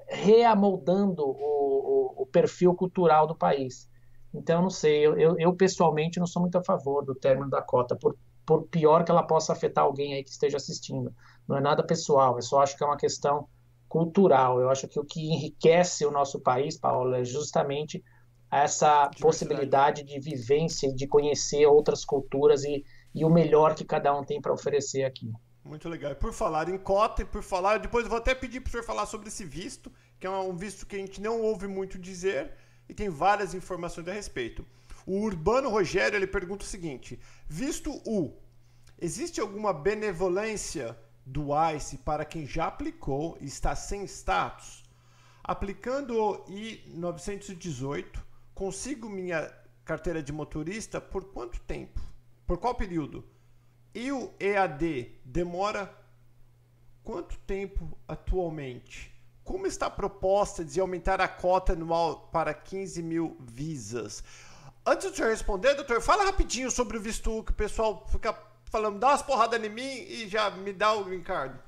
reamoldando o, o, o perfil cultural do país. Então, não sei, eu, eu, pessoalmente não sou muito a favor do término da cota, por, por pior que ela possa afetar alguém aí que esteja assistindo. Não é nada pessoal, eu só acho que é uma questão cultural. Eu acho que o que enriquece o nosso país, Paulo, é justamente essa possibilidade de vivência, de conhecer outras culturas e, e o melhor que cada um tem para oferecer aqui. Muito legal. Por falar em cota e por falar, depois eu vou até pedir para o senhor falar sobre esse visto, que é um visto que a gente não ouve muito dizer, e tem várias informações a respeito. O Urbano Rogério ele pergunta o seguinte: visto U, existe alguma benevolência do ICE para quem já aplicou e está sem status? Aplicando o I-918, consigo minha carteira de motorista por quanto tempo? Por qual período? E o EAD demora quanto tempo atualmente? Como está a proposta de aumentar a cota anual para 15 mil visas? Antes de você responder, doutor, fala rapidinho sobre o visto que o pessoal fica falando, dá umas porradas em mim e já me dá o green card.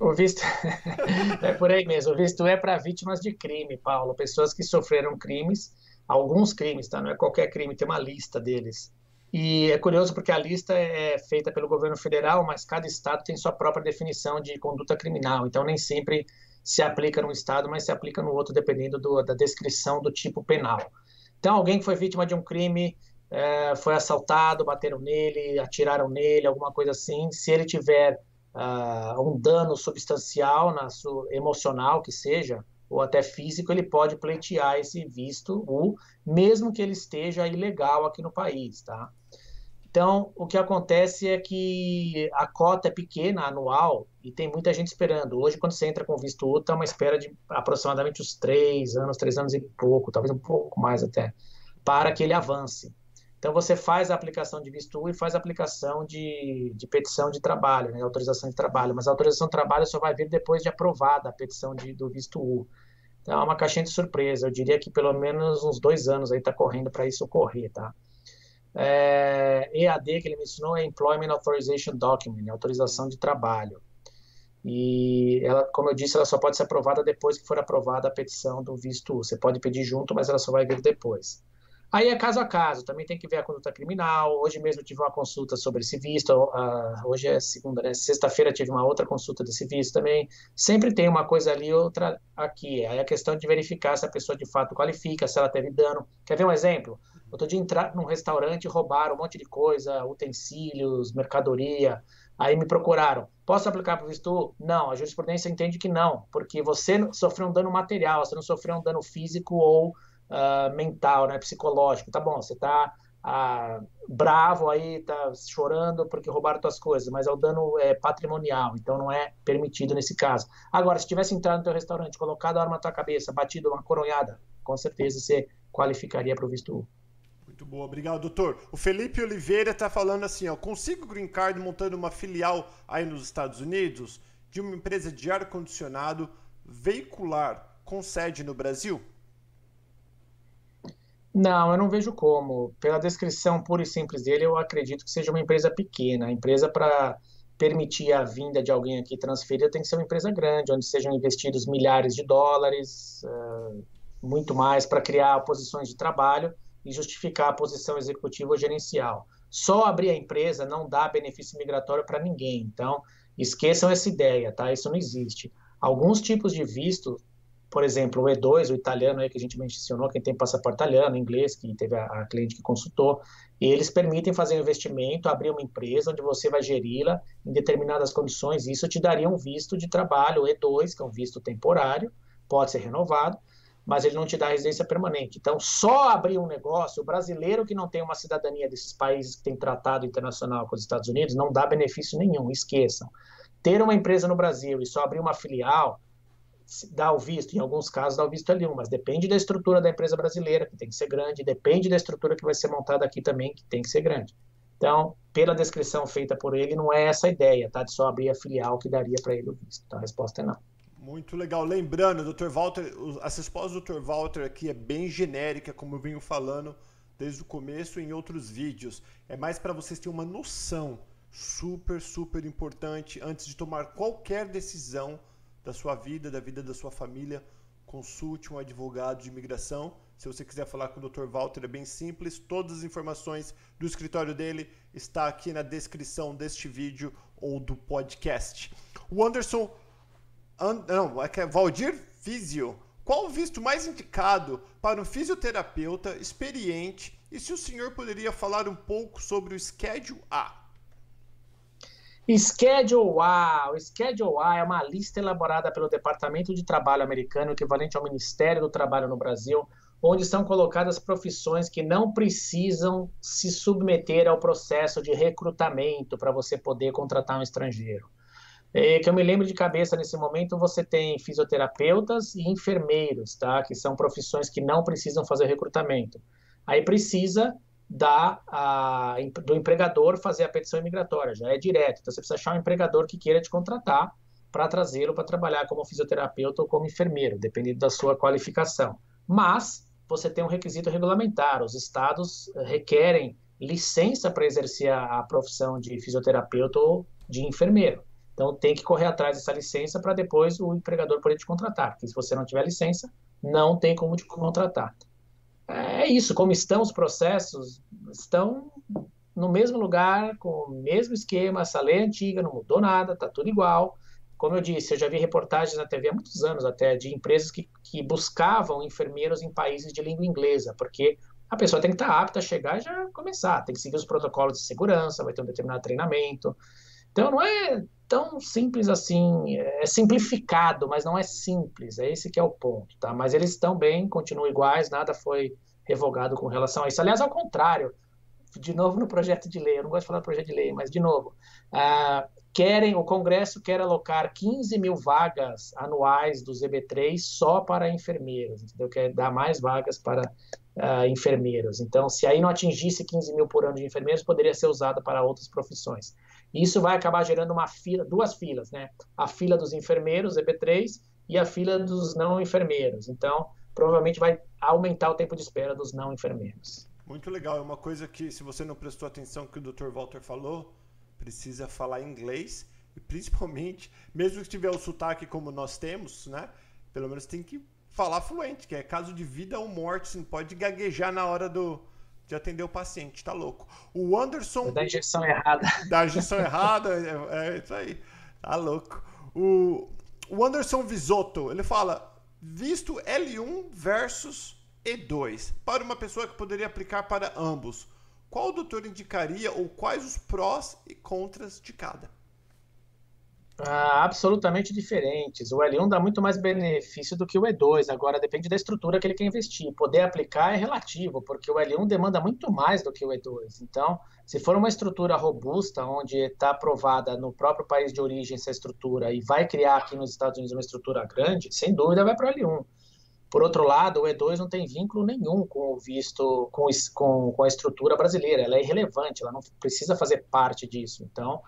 O visto é por aí mesmo. O visto é para vítimas de crime, Paulo. Pessoas que sofreram crimes, alguns crimes, tá? Não é qualquer crime, tem uma lista deles. E é curioso porque a lista é feita pelo governo federal, mas cada estado tem sua própria definição de conduta criminal. Então nem sempre se aplica num estado, mas se aplica no outro, dependendo do, da descrição do tipo penal. Então, alguém que foi vítima de um crime, é, foi assaltado, bateram nele, atiraram nele, alguma coisa assim, se ele tiver uh, um dano substancial na sua emocional, que seja, ou até físico, ele pode pleitear esse visto, o mesmo que ele esteja ilegal aqui no país, tá? Então, o que acontece é que a cota é pequena, anual, e tem muita gente esperando. Hoje, quando você entra com visto U, está uma espera de aproximadamente uns três anos, três anos e pouco, talvez um pouco mais até, para que ele avance. Então, você faz a aplicação de visto U e faz a aplicação de, de petição de trabalho, né, autorização de trabalho. Mas a autorização de trabalho só vai vir depois de aprovada a petição de, do visto U. Então, é uma caixinha de surpresa. Eu diria que pelo menos uns dois anos aí está correndo para isso ocorrer, tá? É, EAD que ele mencionou é Employment Authorization Document, né, autorização de trabalho. E ela, como eu disse, ela só pode ser aprovada depois que for aprovada a petição do visto U. Você pode pedir junto, mas ela só vai vir depois. Aí é caso a caso, também tem que ver a conduta criminal. Hoje mesmo tive uma consulta sobre esse visto, uh, hoje é segunda, né? Sexta-feira tive uma outra consulta desse visto também. Sempre tem uma coisa ali, outra aqui. Aí a questão de verificar se a pessoa de fato qualifica, se ela teve dano. Quer ver um exemplo? Outro dia entrar num restaurante e roubaram um monte de coisa, utensílios, mercadoria. Aí me procuraram. Posso aplicar para o visto? Não, a jurisprudência entende que não, porque você sofreu um dano material, você não sofreu um dano físico ou uh, mental, né, psicológico. Tá bom, você está uh, bravo aí, tá chorando porque roubaram suas coisas, mas é o dano é, patrimonial, então não é permitido nesse caso. Agora, se tivesse entrado no teu restaurante, colocado a arma na tua cabeça, batido uma coronhada, com certeza você qualificaria para o visto muito boa, obrigado, doutor. O Felipe Oliveira está falando assim, ó, consigo green card montando uma filial aí nos Estados Unidos de uma empresa de ar condicionado veicular com sede no Brasil? Não, eu não vejo como. Pela descrição pura e simples dele, eu acredito que seja uma empresa pequena. A empresa para permitir a vinda de alguém aqui transferida tem que ser uma empresa grande, onde sejam investidos milhares de dólares, uh, muito mais para criar posições de trabalho e justificar a posição executiva ou gerencial. Só abrir a empresa não dá benefício migratório para ninguém. Então, esqueçam essa ideia, tá? Isso não existe. Alguns tipos de visto, por exemplo, o E2, o italiano aí que a gente mencionou, quem tem passaporte italiano, inglês, que teve a, a cliente que consultou, eles permitem fazer um investimento, abrir uma empresa onde você vai geri-la em determinadas condições. Isso te daria um visto de trabalho, o E2, que é um visto temporário, pode ser renovado, mas ele não te dá residência permanente. Então, só abrir um negócio, o brasileiro que não tem uma cidadania desses países que tem tratado internacional com os Estados Unidos, não dá benefício nenhum, esqueçam. Ter uma empresa no Brasil e só abrir uma filial, dá o visto, em alguns casos dá o visto L1, mas depende da estrutura da empresa brasileira, que tem que ser grande, depende da estrutura que vai ser montada aqui também, que tem que ser grande. Então, pela descrição feita por ele, não é essa a ideia, tá? De só abrir a filial que daria para ele o visto. Então, a resposta é não. Muito legal. Lembrando, Dr. Walter, a resposta do Dr. Walter aqui é bem genérica, como eu venho falando desde o começo em outros vídeos. É mais para vocês terem uma noção super, super importante antes de tomar qualquer decisão da sua vida, da vida da sua família. Consulte um advogado de imigração. Se você quiser falar com o Dr. Walter, é bem simples. Todas as informações do escritório dele está aqui na descrição deste vídeo ou do podcast. O Anderson And, não, é que é Valdir Físio. Qual o visto mais indicado para um fisioterapeuta experiente e se o senhor poderia falar um pouco sobre o Schedule A? Schedule A. O Schedule A é uma lista elaborada pelo Departamento de Trabalho americano, equivalente ao Ministério do Trabalho no Brasil, onde são colocadas profissões que não precisam se submeter ao processo de recrutamento para você poder contratar um estrangeiro. É, que eu me lembro de cabeça nesse momento, você tem fisioterapeutas e enfermeiros, tá? Que são profissões que não precisam fazer recrutamento. Aí precisa da, a, do empregador fazer a petição imigratória, já é direto. Então você precisa achar um empregador que queira te contratar para trazê-lo para trabalhar como fisioterapeuta ou como enfermeiro, dependendo da sua qualificação. Mas você tem um requisito regulamentar, os estados requerem licença para exercer a, a profissão de fisioterapeuta ou de enfermeiro. Então tem que correr atrás dessa licença para depois o empregador poder te contratar, porque se você não tiver licença, não tem como te contratar. É isso, como estão os processos, estão no mesmo lugar, com o mesmo esquema, essa lei antiga, não mudou nada, está tudo igual. Como eu disse, eu já vi reportagens na TV há muitos anos até, de empresas que, que buscavam enfermeiros em países de língua inglesa, porque a pessoa tem que estar apta a chegar e já começar, tem que seguir os protocolos de segurança, vai ter um determinado treinamento. Então não é tão simples assim, é simplificado, mas não é simples, é esse que é o ponto, tá? Mas eles estão bem, continuam iguais, nada foi revogado com relação a isso. Aliás, ao contrário, de novo no projeto de lei, eu não gosto de falar projeto de lei, mas de novo, uh, querem, o Congresso quer alocar 15 mil vagas anuais do ZB3 só para enfermeiros, entendeu? Quer dar mais vagas para uh, enfermeiros. Então, se aí não atingisse 15 mil por ano de enfermeiros, poderia ser usado para outras profissões. Isso vai acabar gerando uma fila, duas filas, né? A fila dos enfermeiros, EP3, e a fila dos não enfermeiros. Então, provavelmente vai aumentar o tempo de espera dos não enfermeiros. Muito legal. É uma coisa que, se você não prestou atenção que o Dr. Walter falou, precisa falar inglês. E principalmente, mesmo que tiver o sotaque como nós temos, né? Pelo menos tem que falar fluente, que é caso de vida ou morte. Você não pode gaguejar na hora do, de atender o paciente, tá louco. O Anderson. Da injeção errada. Da injeção errada, é, é, isso aí. Tá louco. O, o Anderson Visotto, ele fala: visto L1 versus E2, para uma pessoa que poderia aplicar para ambos, qual o doutor indicaria ou quais os prós e contras de cada? Ah, absolutamente diferentes. O L1 dá muito mais benefício do que o E2. Agora depende da estrutura que ele quer investir. Poder aplicar é relativo, porque o L1 demanda muito mais do que o E2. Então, se for uma estrutura robusta, onde está aprovada no próprio país de origem essa estrutura e vai criar aqui nos Estados Unidos uma estrutura grande, sem dúvida vai para o L1. Por outro lado, o E2 não tem vínculo nenhum com o visto, com, com, com a estrutura brasileira. Ela é irrelevante, ela não precisa fazer parte disso. Então,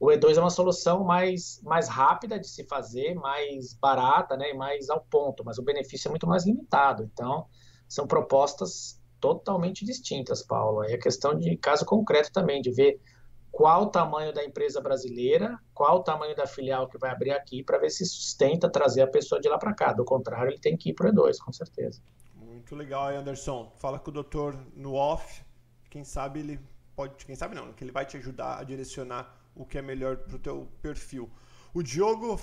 o E2 é uma solução mais, mais rápida de se fazer, mais barata, né, e mais ao ponto, mas o benefício é muito mais limitado. Então, são propostas totalmente distintas, Paulo. É questão de caso concreto também, de ver qual o tamanho da empresa brasileira, qual o tamanho da filial que vai abrir aqui, para ver se sustenta trazer a pessoa de lá para cá. Do contrário, ele tem que ir para o E2, com certeza. Muito legal, Anderson. Fala com o doutor no off. Quem sabe ele pode, quem sabe não, que ele vai te ajudar a direcionar o que é melhor para o teu perfil. O Diogo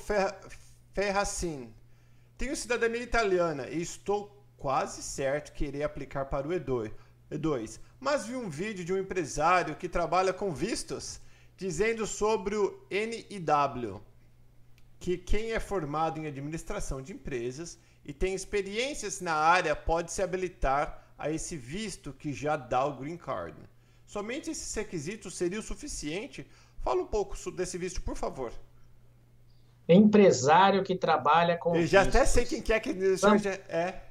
Ferracin. Tenho cidadania italiana e estou quase certo que irei aplicar para o E2, E2, mas vi um vídeo de um empresário que trabalha com vistos dizendo sobre o NIW, que quem é formado em administração de empresas e tem experiências na área pode se habilitar a esse visto que já dá o green card. Somente esses requisitos seria o suficiente Fala um pouco desse visto, por favor. Empresário que trabalha com. Eu já vistos. até sei quem quer que Vamos, é.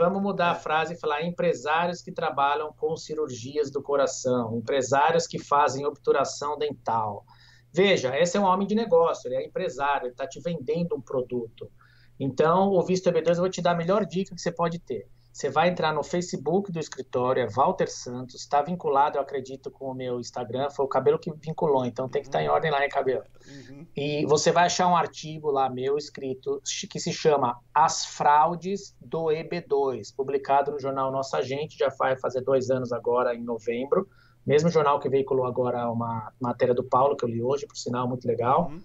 Vamos mudar é. a frase e falar empresários que trabalham com cirurgias do coração, empresários que fazem obturação dental. Veja, esse é um homem de negócio, ele é empresário, ele está te vendendo um produto. Então, o visto EB2 eu vou te dar a melhor dica que você pode ter. Você vai entrar no Facebook do escritório, é Walter Santos, está vinculado, eu acredito, com o meu Instagram, foi o cabelo que vinculou, então tem que estar tá em uhum. ordem lá, hein, cabelo? Uhum. E você vai achar um artigo lá meu escrito que se chama As Fraudes do EB2, publicado no jornal Nossa Gente, já vai fazer dois anos agora, em novembro, mesmo jornal que veiculou agora uma matéria do Paulo, que eu li hoje, por sinal, muito legal. Uhum.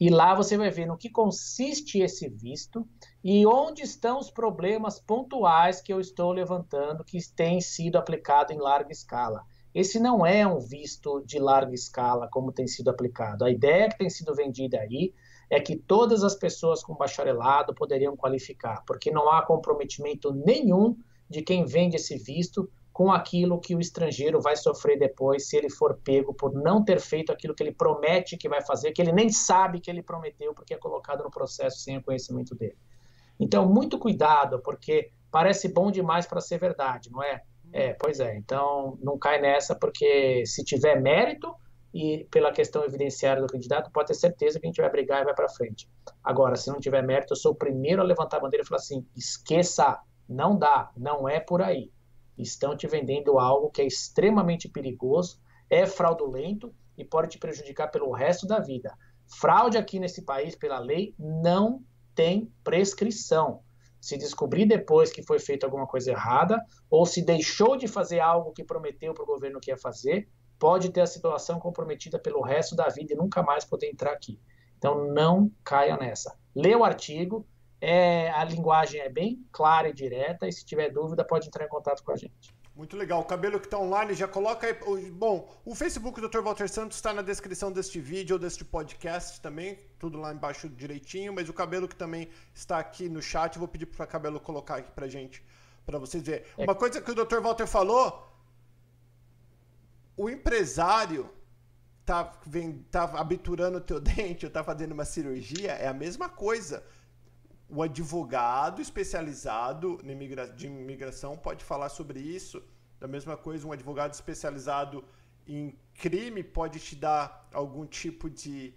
E lá você vai ver no que consiste esse visto e onde estão os problemas pontuais que eu estou levantando que têm sido aplicado em larga escala. Esse não é um visto de larga escala como tem sido aplicado. A ideia que tem sido vendida aí é que todas as pessoas com bacharelado poderiam qualificar, porque não há comprometimento nenhum de quem vende esse visto com aquilo que o estrangeiro vai sofrer depois se ele for pego por não ter feito aquilo que ele promete que vai fazer, que ele nem sabe que ele prometeu porque é colocado no processo sem o conhecimento dele. Então, muito cuidado, porque parece bom demais para ser verdade, não é? É, pois é. Então, não cai nessa, porque se tiver mérito e pela questão evidenciária do candidato, pode ter certeza que a gente vai brigar e vai para frente. Agora, se não tiver mérito, eu sou o primeiro a levantar a bandeira e falar assim: esqueça, não dá, não é por aí. Estão te vendendo algo que é extremamente perigoso, é fraudulento e pode te prejudicar pelo resto da vida. Fraude aqui nesse país, pela lei, não tem prescrição se descobrir depois que foi feita alguma coisa errada, ou se deixou de fazer algo que prometeu para o governo que ia fazer, pode ter a situação comprometida pelo resto da vida e nunca mais poder entrar aqui. Então não caia nessa. Lê o artigo, é, a linguagem é bem clara e direta, e se tiver dúvida, pode entrar em contato com a gente. Muito legal. O cabelo que está online já coloca aí. Bom, o Facebook do Dr. Walter Santos está na descrição deste vídeo ou deste podcast também. Tudo lá embaixo direitinho. Mas o cabelo que também está aqui no chat, vou pedir para o cabelo colocar aqui para gente, para vocês verem. É. Uma coisa que o Dr. Walter falou: o empresário tá, vem, tá abiturando o teu dente ou tá fazendo uma cirurgia, é a mesma coisa. O advogado especializado de imigração pode falar sobre isso. Da mesma coisa, um advogado especializado em crime pode te dar algum tipo de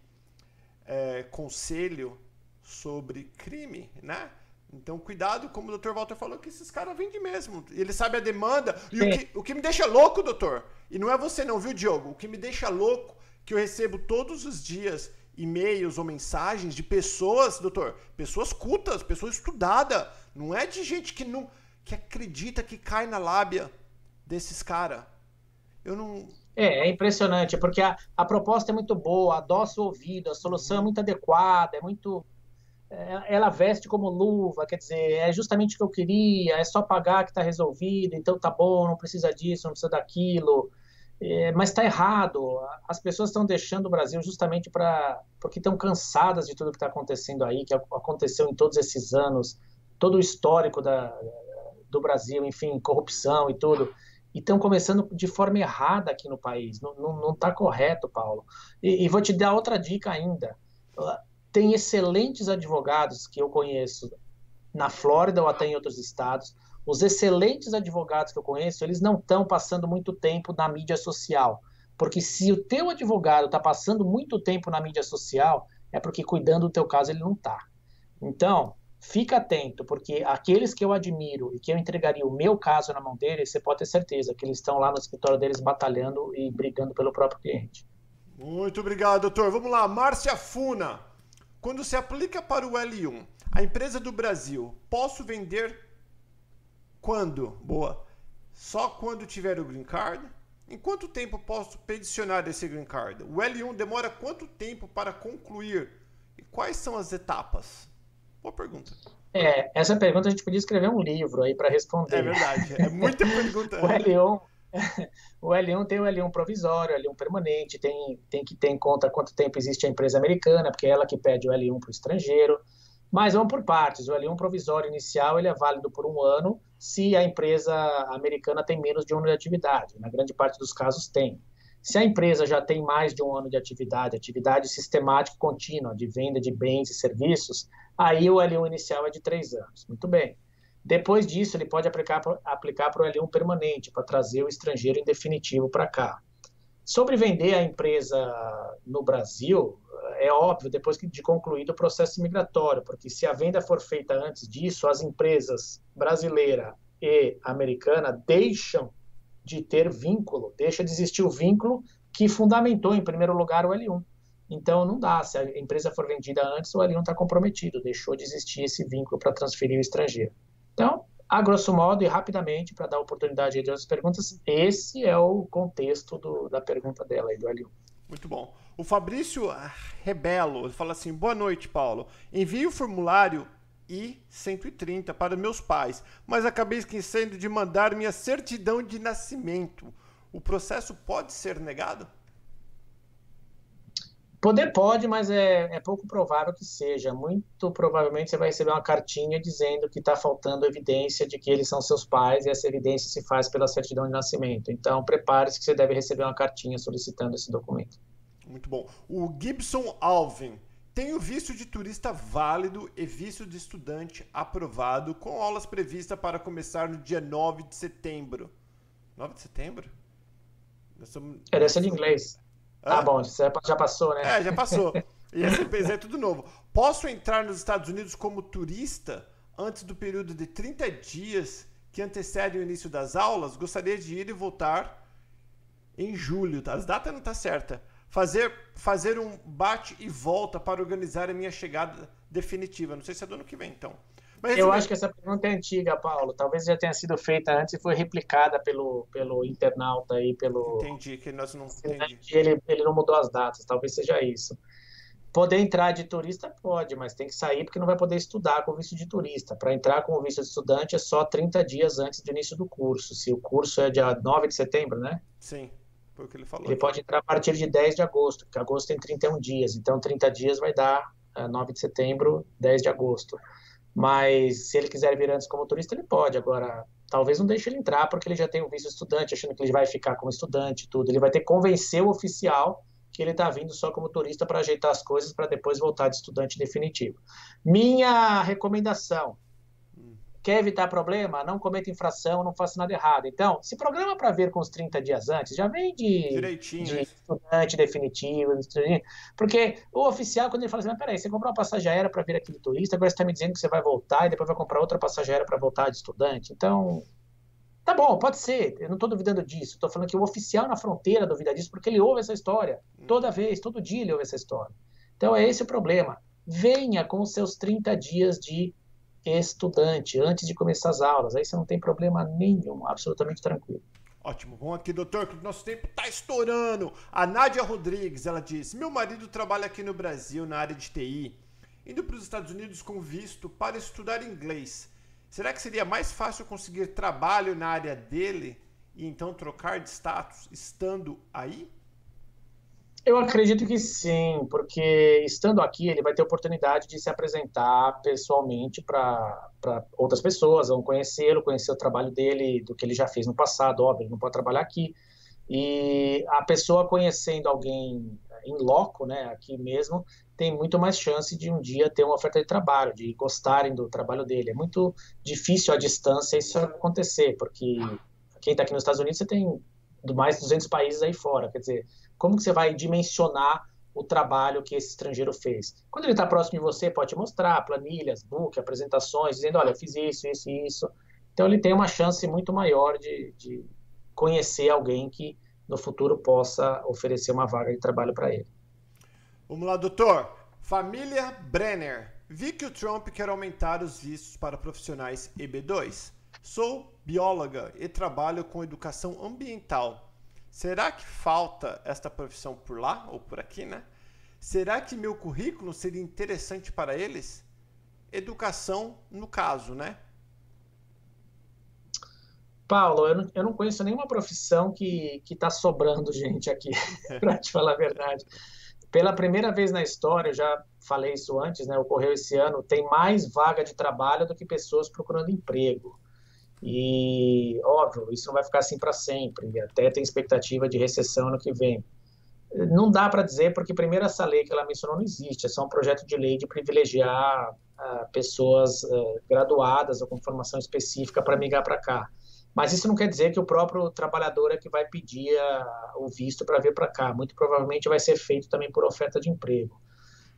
é, conselho sobre crime, né? Então, cuidado, como o Dr. Walter falou, que esses caras vendem mesmo. Ele sabe a demanda. E o que, o que me deixa louco, doutor, e não é você não, viu, Diogo? O que me deixa louco, que eu recebo todos os dias e-mails ou mensagens de pessoas, doutor, pessoas cultas, pessoas estudadas. Não é de gente que não que acredita que cai na lábia desses caras. Eu não. É, é impressionante, porque a, a proposta é muito boa, adoça o ouvido, a solução é muito adequada, é muito. É, ela veste como luva, quer dizer, é justamente o que eu queria, é só pagar que está resolvido, então tá bom, não precisa disso, não precisa daquilo. É, mas está errado. As pessoas estão deixando o Brasil justamente para porque estão cansadas de tudo que está acontecendo aí, que aconteceu em todos esses anos, todo o histórico da, do Brasil, enfim, corrupção e tudo. E estão começando de forma errada aqui no país. Não está correto, Paulo. E, e vou te dar outra dica ainda. Tem excelentes advogados que eu conheço na Flórida ou até em outros estados os excelentes advogados que eu conheço, eles não estão passando muito tempo na mídia social. Porque se o teu advogado está passando muito tempo na mídia social, é porque cuidando do teu caso ele não está. Então, fica atento, porque aqueles que eu admiro e que eu entregaria o meu caso na mão deles, você pode ter certeza que eles estão lá no escritório deles batalhando e brigando pelo próprio cliente. Muito obrigado, doutor. Vamos lá, Márcia Funa. Quando se aplica para o L1, a empresa do Brasil, posso vender quando? Boa. Só quando tiver o green card? Em quanto tempo posso peticionar esse green card? O L1 demora quanto tempo para concluir? E quais são as etapas? Boa pergunta. É, essa pergunta a gente podia escrever um livro aí para responder. É verdade, é muita pergunta. o L1, o L1 tem o L1 provisório, o L1 permanente, tem, tem que ter em conta quanto tempo existe a empresa americana, porque é ela que pede o L1 para o estrangeiro. Mas vamos por partes. O L1 provisório inicial ele é válido por um ano se a empresa americana tem menos de um ano de atividade. Na grande parte dos casos tem. Se a empresa já tem mais de um ano de atividade, atividade sistemática contínua de venda de bens e serviços, aí o L1 inicial é de três anos. Muito bem. Depois disso, ele pode aplicar, para o L1 permanente, para trazer o estrangeiro em definitivo para cá. Sobre vender a empresa no Brasil, é óbvio, depois de concluído o processo migratório, porque se a venda for feita antes disso, as empresas brasileira e americana deixam de ter vínculo, deixa de existir o vínculo que fundamentou, em primeiro lugar, o L1. Então, não dá. Se a empresa for vendida antes, o L1 está comprometido, deixou de existir esse vínculo para transferir o estrangeiro. Então, a grosso modo e rapidamente, para dar oportunidade de outras perguntas, esse é o contexto do, da pergunta dela aí, do L1. Muito bom. O Fabrício Rebelo fala assim: Boa noite, Paulo. Envie o formulário I-130 para meus pais, mas acabei esquecendo de mandar minha certidão de nascimento. O processo pode ser negado? Poder pode, mas é, é pouco provável que seja. Muito provavelmente você vai receber uma cartinha dizendo que está faltando evidência de que eles são seus pais e essa evidência se faz pela certidão de nascimento. Então, prepare-se que você deve receber uma cartinha solicitando esse documento. Muito bom. O Gibson Alvin. Tenho visto de turista válido e visto de estudante aprovado, com aulas previstas para começar no dia 9 de setembro. 9 de setembro? Somos... É, deve ser de inglês. Ah, bom, já passou, né? É, já passou. E esse é tudo novo. Posso entrar nos Estados Unidos como turista antes do período de 30 dias que antecede o início das aulas? Gostaria de ir e voltar em julho. Tá? As datas não tá certa. Fazer, fazer um bate e volta para organizar a minha chegada definitiva. Não sei se é do ano que vem, então. Mas, eu acho que essa pergunta é antiga, Paulo. Talvez já tenha sido feita antes e foi replicada pelo, pelo internauta aí, pelo. Entendi, que nós não entendi. Ele, ele não mudou as datas, talvez seja isso. Poder entrar de turista pode, mas tem que sair porque não vai poder estudar com visto de turista. Para entrar com o visto de estudante é só 30 dias antes do início do curso. Se o curso é dia 9 de setembro, né? Sim, foi o que ele falou. Ele pode entrar a partir de 10 de agosto, porque agosto tem 31 dias. Então, 30 dias vai dar 9 eh, de setembro, 10 de agosto. Mas se ele quiser vir antes como turista, ele pode. Agora, talvez não deixe ele entrar porque ele já tem o visto estudante, achando que ele vai ficar como estudante e tudo. Ele vai ter que convencer o oficial que ele está vindo só como turista para ajeitar as coisas para depois voltar de estudante definitivo. Minha recomendação: Quer evitar problema? Não cometa infração, não faça nada errado. Então, se programa para vir com os 30 dias antes, já vem de, Direitinho, de estudante definitivo, porque o oficial, quando ele fala assim, mas peraí, você comprou uma passagem aérea para vir aqui de turista, agora você está me dizendo que você vai voltar e depois vai comprar outra passagem aérea para voltar de estudante. Então, tá bom, pode ser, eu não estou duvidando disso. Estou falando que o oficial na fronteira duvida disso porque ele ouve essa história. Hum. Toda vez, todo dia ele ouve essa história. Então, é esse o problema. Venha com os seus 30 dias de estudante antes de começar as aulas. Aí você não tem problema nenhum, absolutamente tranquilo. Ótimo, vamos aqui, doutor, que o nosso tempo está estourando. A Nádia Rodrigues, ela diz: Meu marido trabalha aqui no Brasil na área de TI, indo para os Estados Unidos com visto para estudar inglês. Será que seria mais fácil conseguir trabalho na área dele e então trocar de status estando aí? Eu acredito que sim, porque estando aqui ele vai ter oportunidade de se apresentar pessoalmente para outras pessoas, vão conhecê-lo, conhecer o trabalho dele, do que ele já fez no passado, óbvio, ele não pode trabalhar aqui. E a pessoa conhecendo alguém em loco, né, aqui mesmo, tem muito mais chance de um dia ter uma oferta de trabalho, de gostarem do trabalho dele. É muito difícil à distância isso acontecer, porque quem está aqui nos Estados Unidos você tem mais de 200 países aí fora, quer dizer, como que você vai dimensionar o trabalho que esse estrangeiro fez? Quando ele está próximo de você, pode te mostrar planilhas, book, apresentações, dizendo, olha, eu fiz isso, isso e isso. Então ele tem uma chance muito maior de, de conhecer alguém que no futuro possa oferecer uma vaga de trabalho para ele. Vamos lá, doutor. Família Brenner. Vi que o Trump quer aumentar os vistos para profissionais EB2. Sou bióloga e trabalho com educação ambiental. Será que falta esta profissão por lá ou por aqui, né? Será que meu currículo seria interessante para eles? Educação, no caso, né? Paulo, eu não, eu não conheço nenhuma profissão que está sobrando gente aqui, para te falar a verdade. Pela primeira vez na história, eu já falei isso antes, né? Ocorreu esse ano, tem mais vaga de trabalho do que pessoas procurando emprego. E, óbvio, isso não vai ficar assim para sempre, até tem expectativa de recessão no que vem. Não dá para dizer, porque, primeiro, essa lei que ela mencionou não existe, é só um projeto de lei de privilegiar uh, pessoas uh, graduadas ou com formação específica para migrar para cá. Mas isso não quer dizer que o próprio trabalhador é que vai pedir uh, o visto para vir para cá. Muito provavelmente vai ser feito também por oferta de emprego.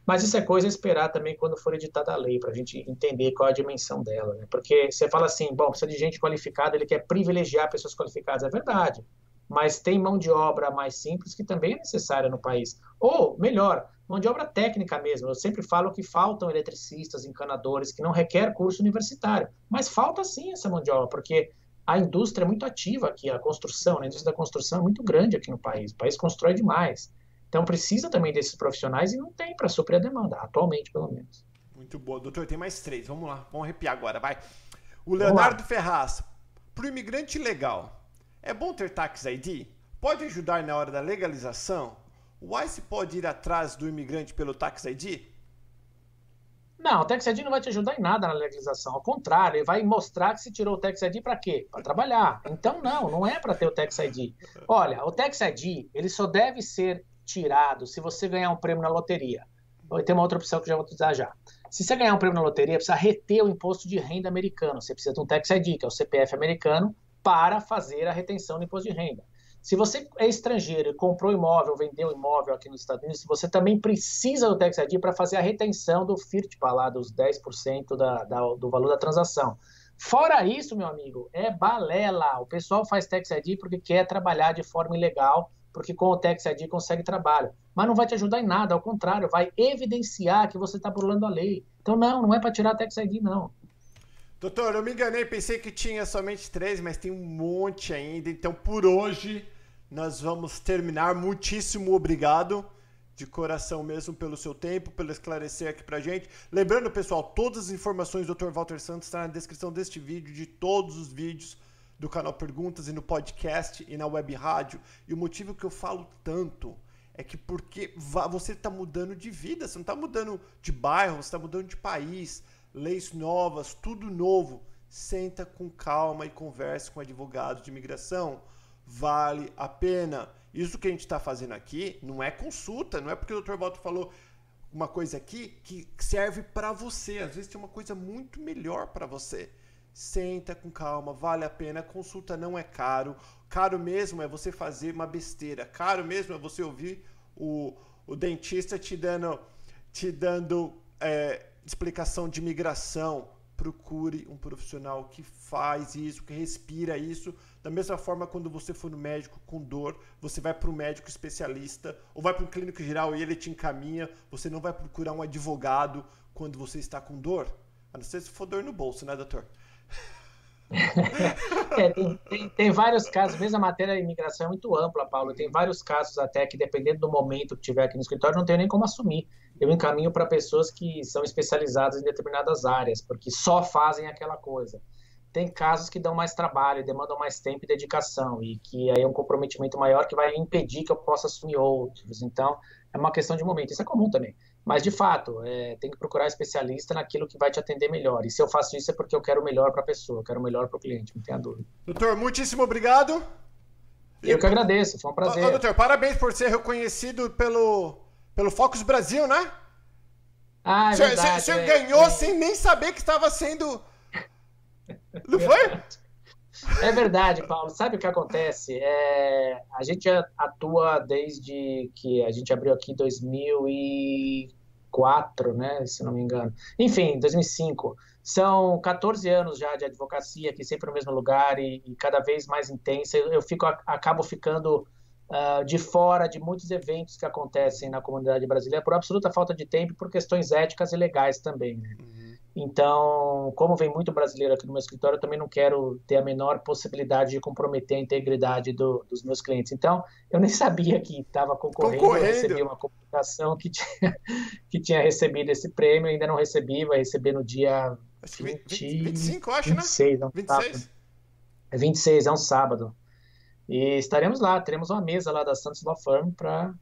Mas isso é coisa a esperar também quando for editada a lei, para a gente entender qual a dimensão dela. Né? Porque você fala assim, bom, precisa de gente qualificada, ele quer privilegiar pessoas qualificadas. É verdade. Mas tem mão de obra mais simples que também é necessária no país. Ou, melhor, mão de obra técnica mesmo. Eu sempre falo que faltam eletricistas, encanadores, que não requer curso universitário. Mas falta sim essa mão de obra, porque a indústria é muito ativa aqui, a construção, né? a indústria da construção é muito grande aqui no país. O país constrói demais. Então precisa também desses profissionais e não tem para suprir a demanda, atualmente pelo menos. Muito boa. Doutor, tem mais três. Vamos lá, vamos arrepiar agora, vai. O Leonardo Ferraz. Para o imigrante legal, é bom ter Tax ID? Pode ajudar na hora da legalização? o ICE pode ir atrás do imigrante pelo Tax ID? Não, o Tax ID não vai te ajudar em nada na legalização. Ao contrário, ele vai mostrar que se tirou o Tax ID para quê? Para trabalhar. Então, não, não é para ter o Tax ID. Olha, o Tax ID, ele só deve ser tirado se você ganhar um prêmio na loteria. Tem uma outra opção que eu já vou utilizar já. Se você ganhar um prêmio na loteria, precisa reter o imposto de renda americano. Você precisa de um Tax ID, que é o CPF americano, para fazer a retenção do imposto de renda. Se você é estrangeiro e comprou imóvel, vendeu imóvel aqui nos Estados Unidos, você também precisa do Tax ID para fazer a retenção do FIRTPA lá, dos 10% da, da, do valor da transação. Fora isso, meu amigo, é balela. O pessoal faz Tax ID porque quer trabalhar de forma ilegal, porque com o Tax ID consegue trabalho. Mas não vai te ajudar em nada, ao contrário, vai evidenciar que você está burlando a lei. Então, não, não é para tirar Tax ID, não. Doutor, eu me enganei, pensei que tinha somente três, mas tem um monte ainda. Então, por hoje, nós vamos terminar. Muitíssimo obrigado, de coração mesmo, pelo seu tempo, pelo esclarecer aqui pra gente. Lembrando, pessoal, todas as informações do Dr. Walter Santos estão na descrição deste vídeo, de todos os vídeos do canal Perguntas e no podcast e na web rádio. E o motivo que eu falo tanto é que porque você está mudando de vida, você não está mudando de bairro, você está mudando de país leis novas, tudo novo. Senta com calma e converse com advogados de imigração. Vale a pena. Isso que a gente está fazendo aqui não é consulta, não é porque o Dr. Walter falou uma coisa aqui que serve para você. Às vezes tem uma coisa muito melhor para você. Senta com calma, vale a pena. Consulta não é caro. Caro mesmo é você fazer uma besteira. Caro mesmo é você ouvir o, o dentista te dando, te dando é, explicação de migração, procure um profissional que faz isso, que respira isso. Da mesma forma, quando você for no médico com dor, você vai para um médico especialista ou vai para um clínico geral e ele te encaminha. Você não vai procurar um advogado quando você está com dor. A não ser se for dor no bolso, né, doutor? É, tem, tem, tem, vários casos, mesmo a matéria de imigração é muito ampla, Paulo. Tem vários casos até que, dependendo do momento que tiver aqui no escritório, não tenho nem como assumir. Eu encaminho para pessoas que são especializadas em determinadas áreas, porque só fazem aquela coisa. Tem casos que dão mais trabalho, demandam mais tempo e dedicação, e que aí é um comprometimento maior que vai impedir que eu possa assumir outros. Então, é uma questão de momento. Isso é comum também. Mas, de fato, é, tem que procurar especialista naquilo que vai te atender melhor. E se eu faço isso é porque eu quero o melhor para a pessoa, eu quero o melhor para o cliente, não tenha dúvida. Doutor, muitíssimo obrigado. Eu e... que agradeço, foi um prazer. Ô, doutor, parabéns por ser reconhecido pelo, pelo Focus Brasil, né? Ah, é senhor, verdade. O senhor é, ganhou é... sem nem saber que estava sendo. Não foi? É verdade, Paulo. Sabe o que acontece? É, a gente atua desde que a gente abriu aqui em 2004, né? Se não me engano. Enfim, 2005. São 14 anos já de advocacia aqui, sempre no mesmo lugar e, e cada vez mais intensa. Eu, eu fico, acabo ficando uh, de fora de muitos eventos que acontecem na comunidade brasileira por absoluta falta de tempo e por questões éticas e legais também. Né? Então, como vem muito brasileiro aqui no meu escritório, eu também não quero ter a menor possibilidade de comprometer a integridade do, dos meus clientes. Então, eu nem sabia que estava concorrendo, concorrendo. Eu recebi uma comunicação que tinha, que tinha recebido esse prêmio, ainda não recebi, vai receber no dia 20, 20, 25, acho, 26, né? 26? É 26, é um sábado. E estaremos lá, teremos uma mesa lá da Santos Law Firm para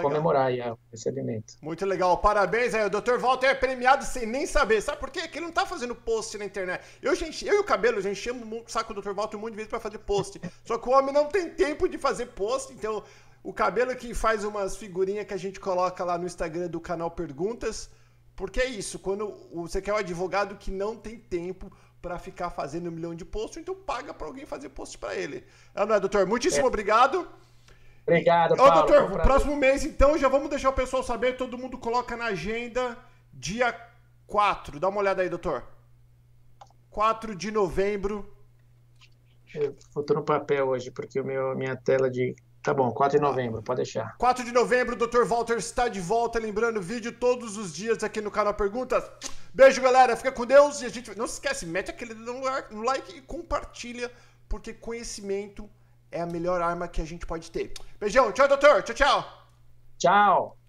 comemorar o recebimento. Muito legal, parabéns aí. O Dr. Walter é premiado sem nem saber. Sabe por quê? Porque ele não tá fazendo post na internet. Eu, gente, eu e o cabelo, a gente chama o saco do Dr. Walter um monte de vezes para fazer post. Só que o homem não tem tempo de fazer post, então o cabelo que faz umas figurinhas que a gente coloca lá no Instagram do canal Perguntas. Porque é isso, quando você quer um advogado que não tem tempo para ficar fazendo um milhão de posts, então paga para alguém fazer post para ele. Ah, não é, doutor? Muitíssimo é. obrigado. Obrigado, Paulo. Ô, doutor, próximo mês, então, já vamos deixar o pessoal saber, todo mundo coloca na agenda dia 4. Dá uma olhada aí, doutor. 4 de novembro. Eu tô no papel hoje, porque o meu, minha tela de Tá bom, 4 de novembro, pode deixar. 4 de novembro, o Dr. Walter está de volta, lembrando vídeo todos os dias aqui no canal Perguntas. Beijo, galera, fica com Deus e a gente não se esquece, mete aquele no like e compartilha, porque conhecimento é a melhor arma que a gente pode ter. Beijão, tchau, doutor, tchau, tchau. Tchau.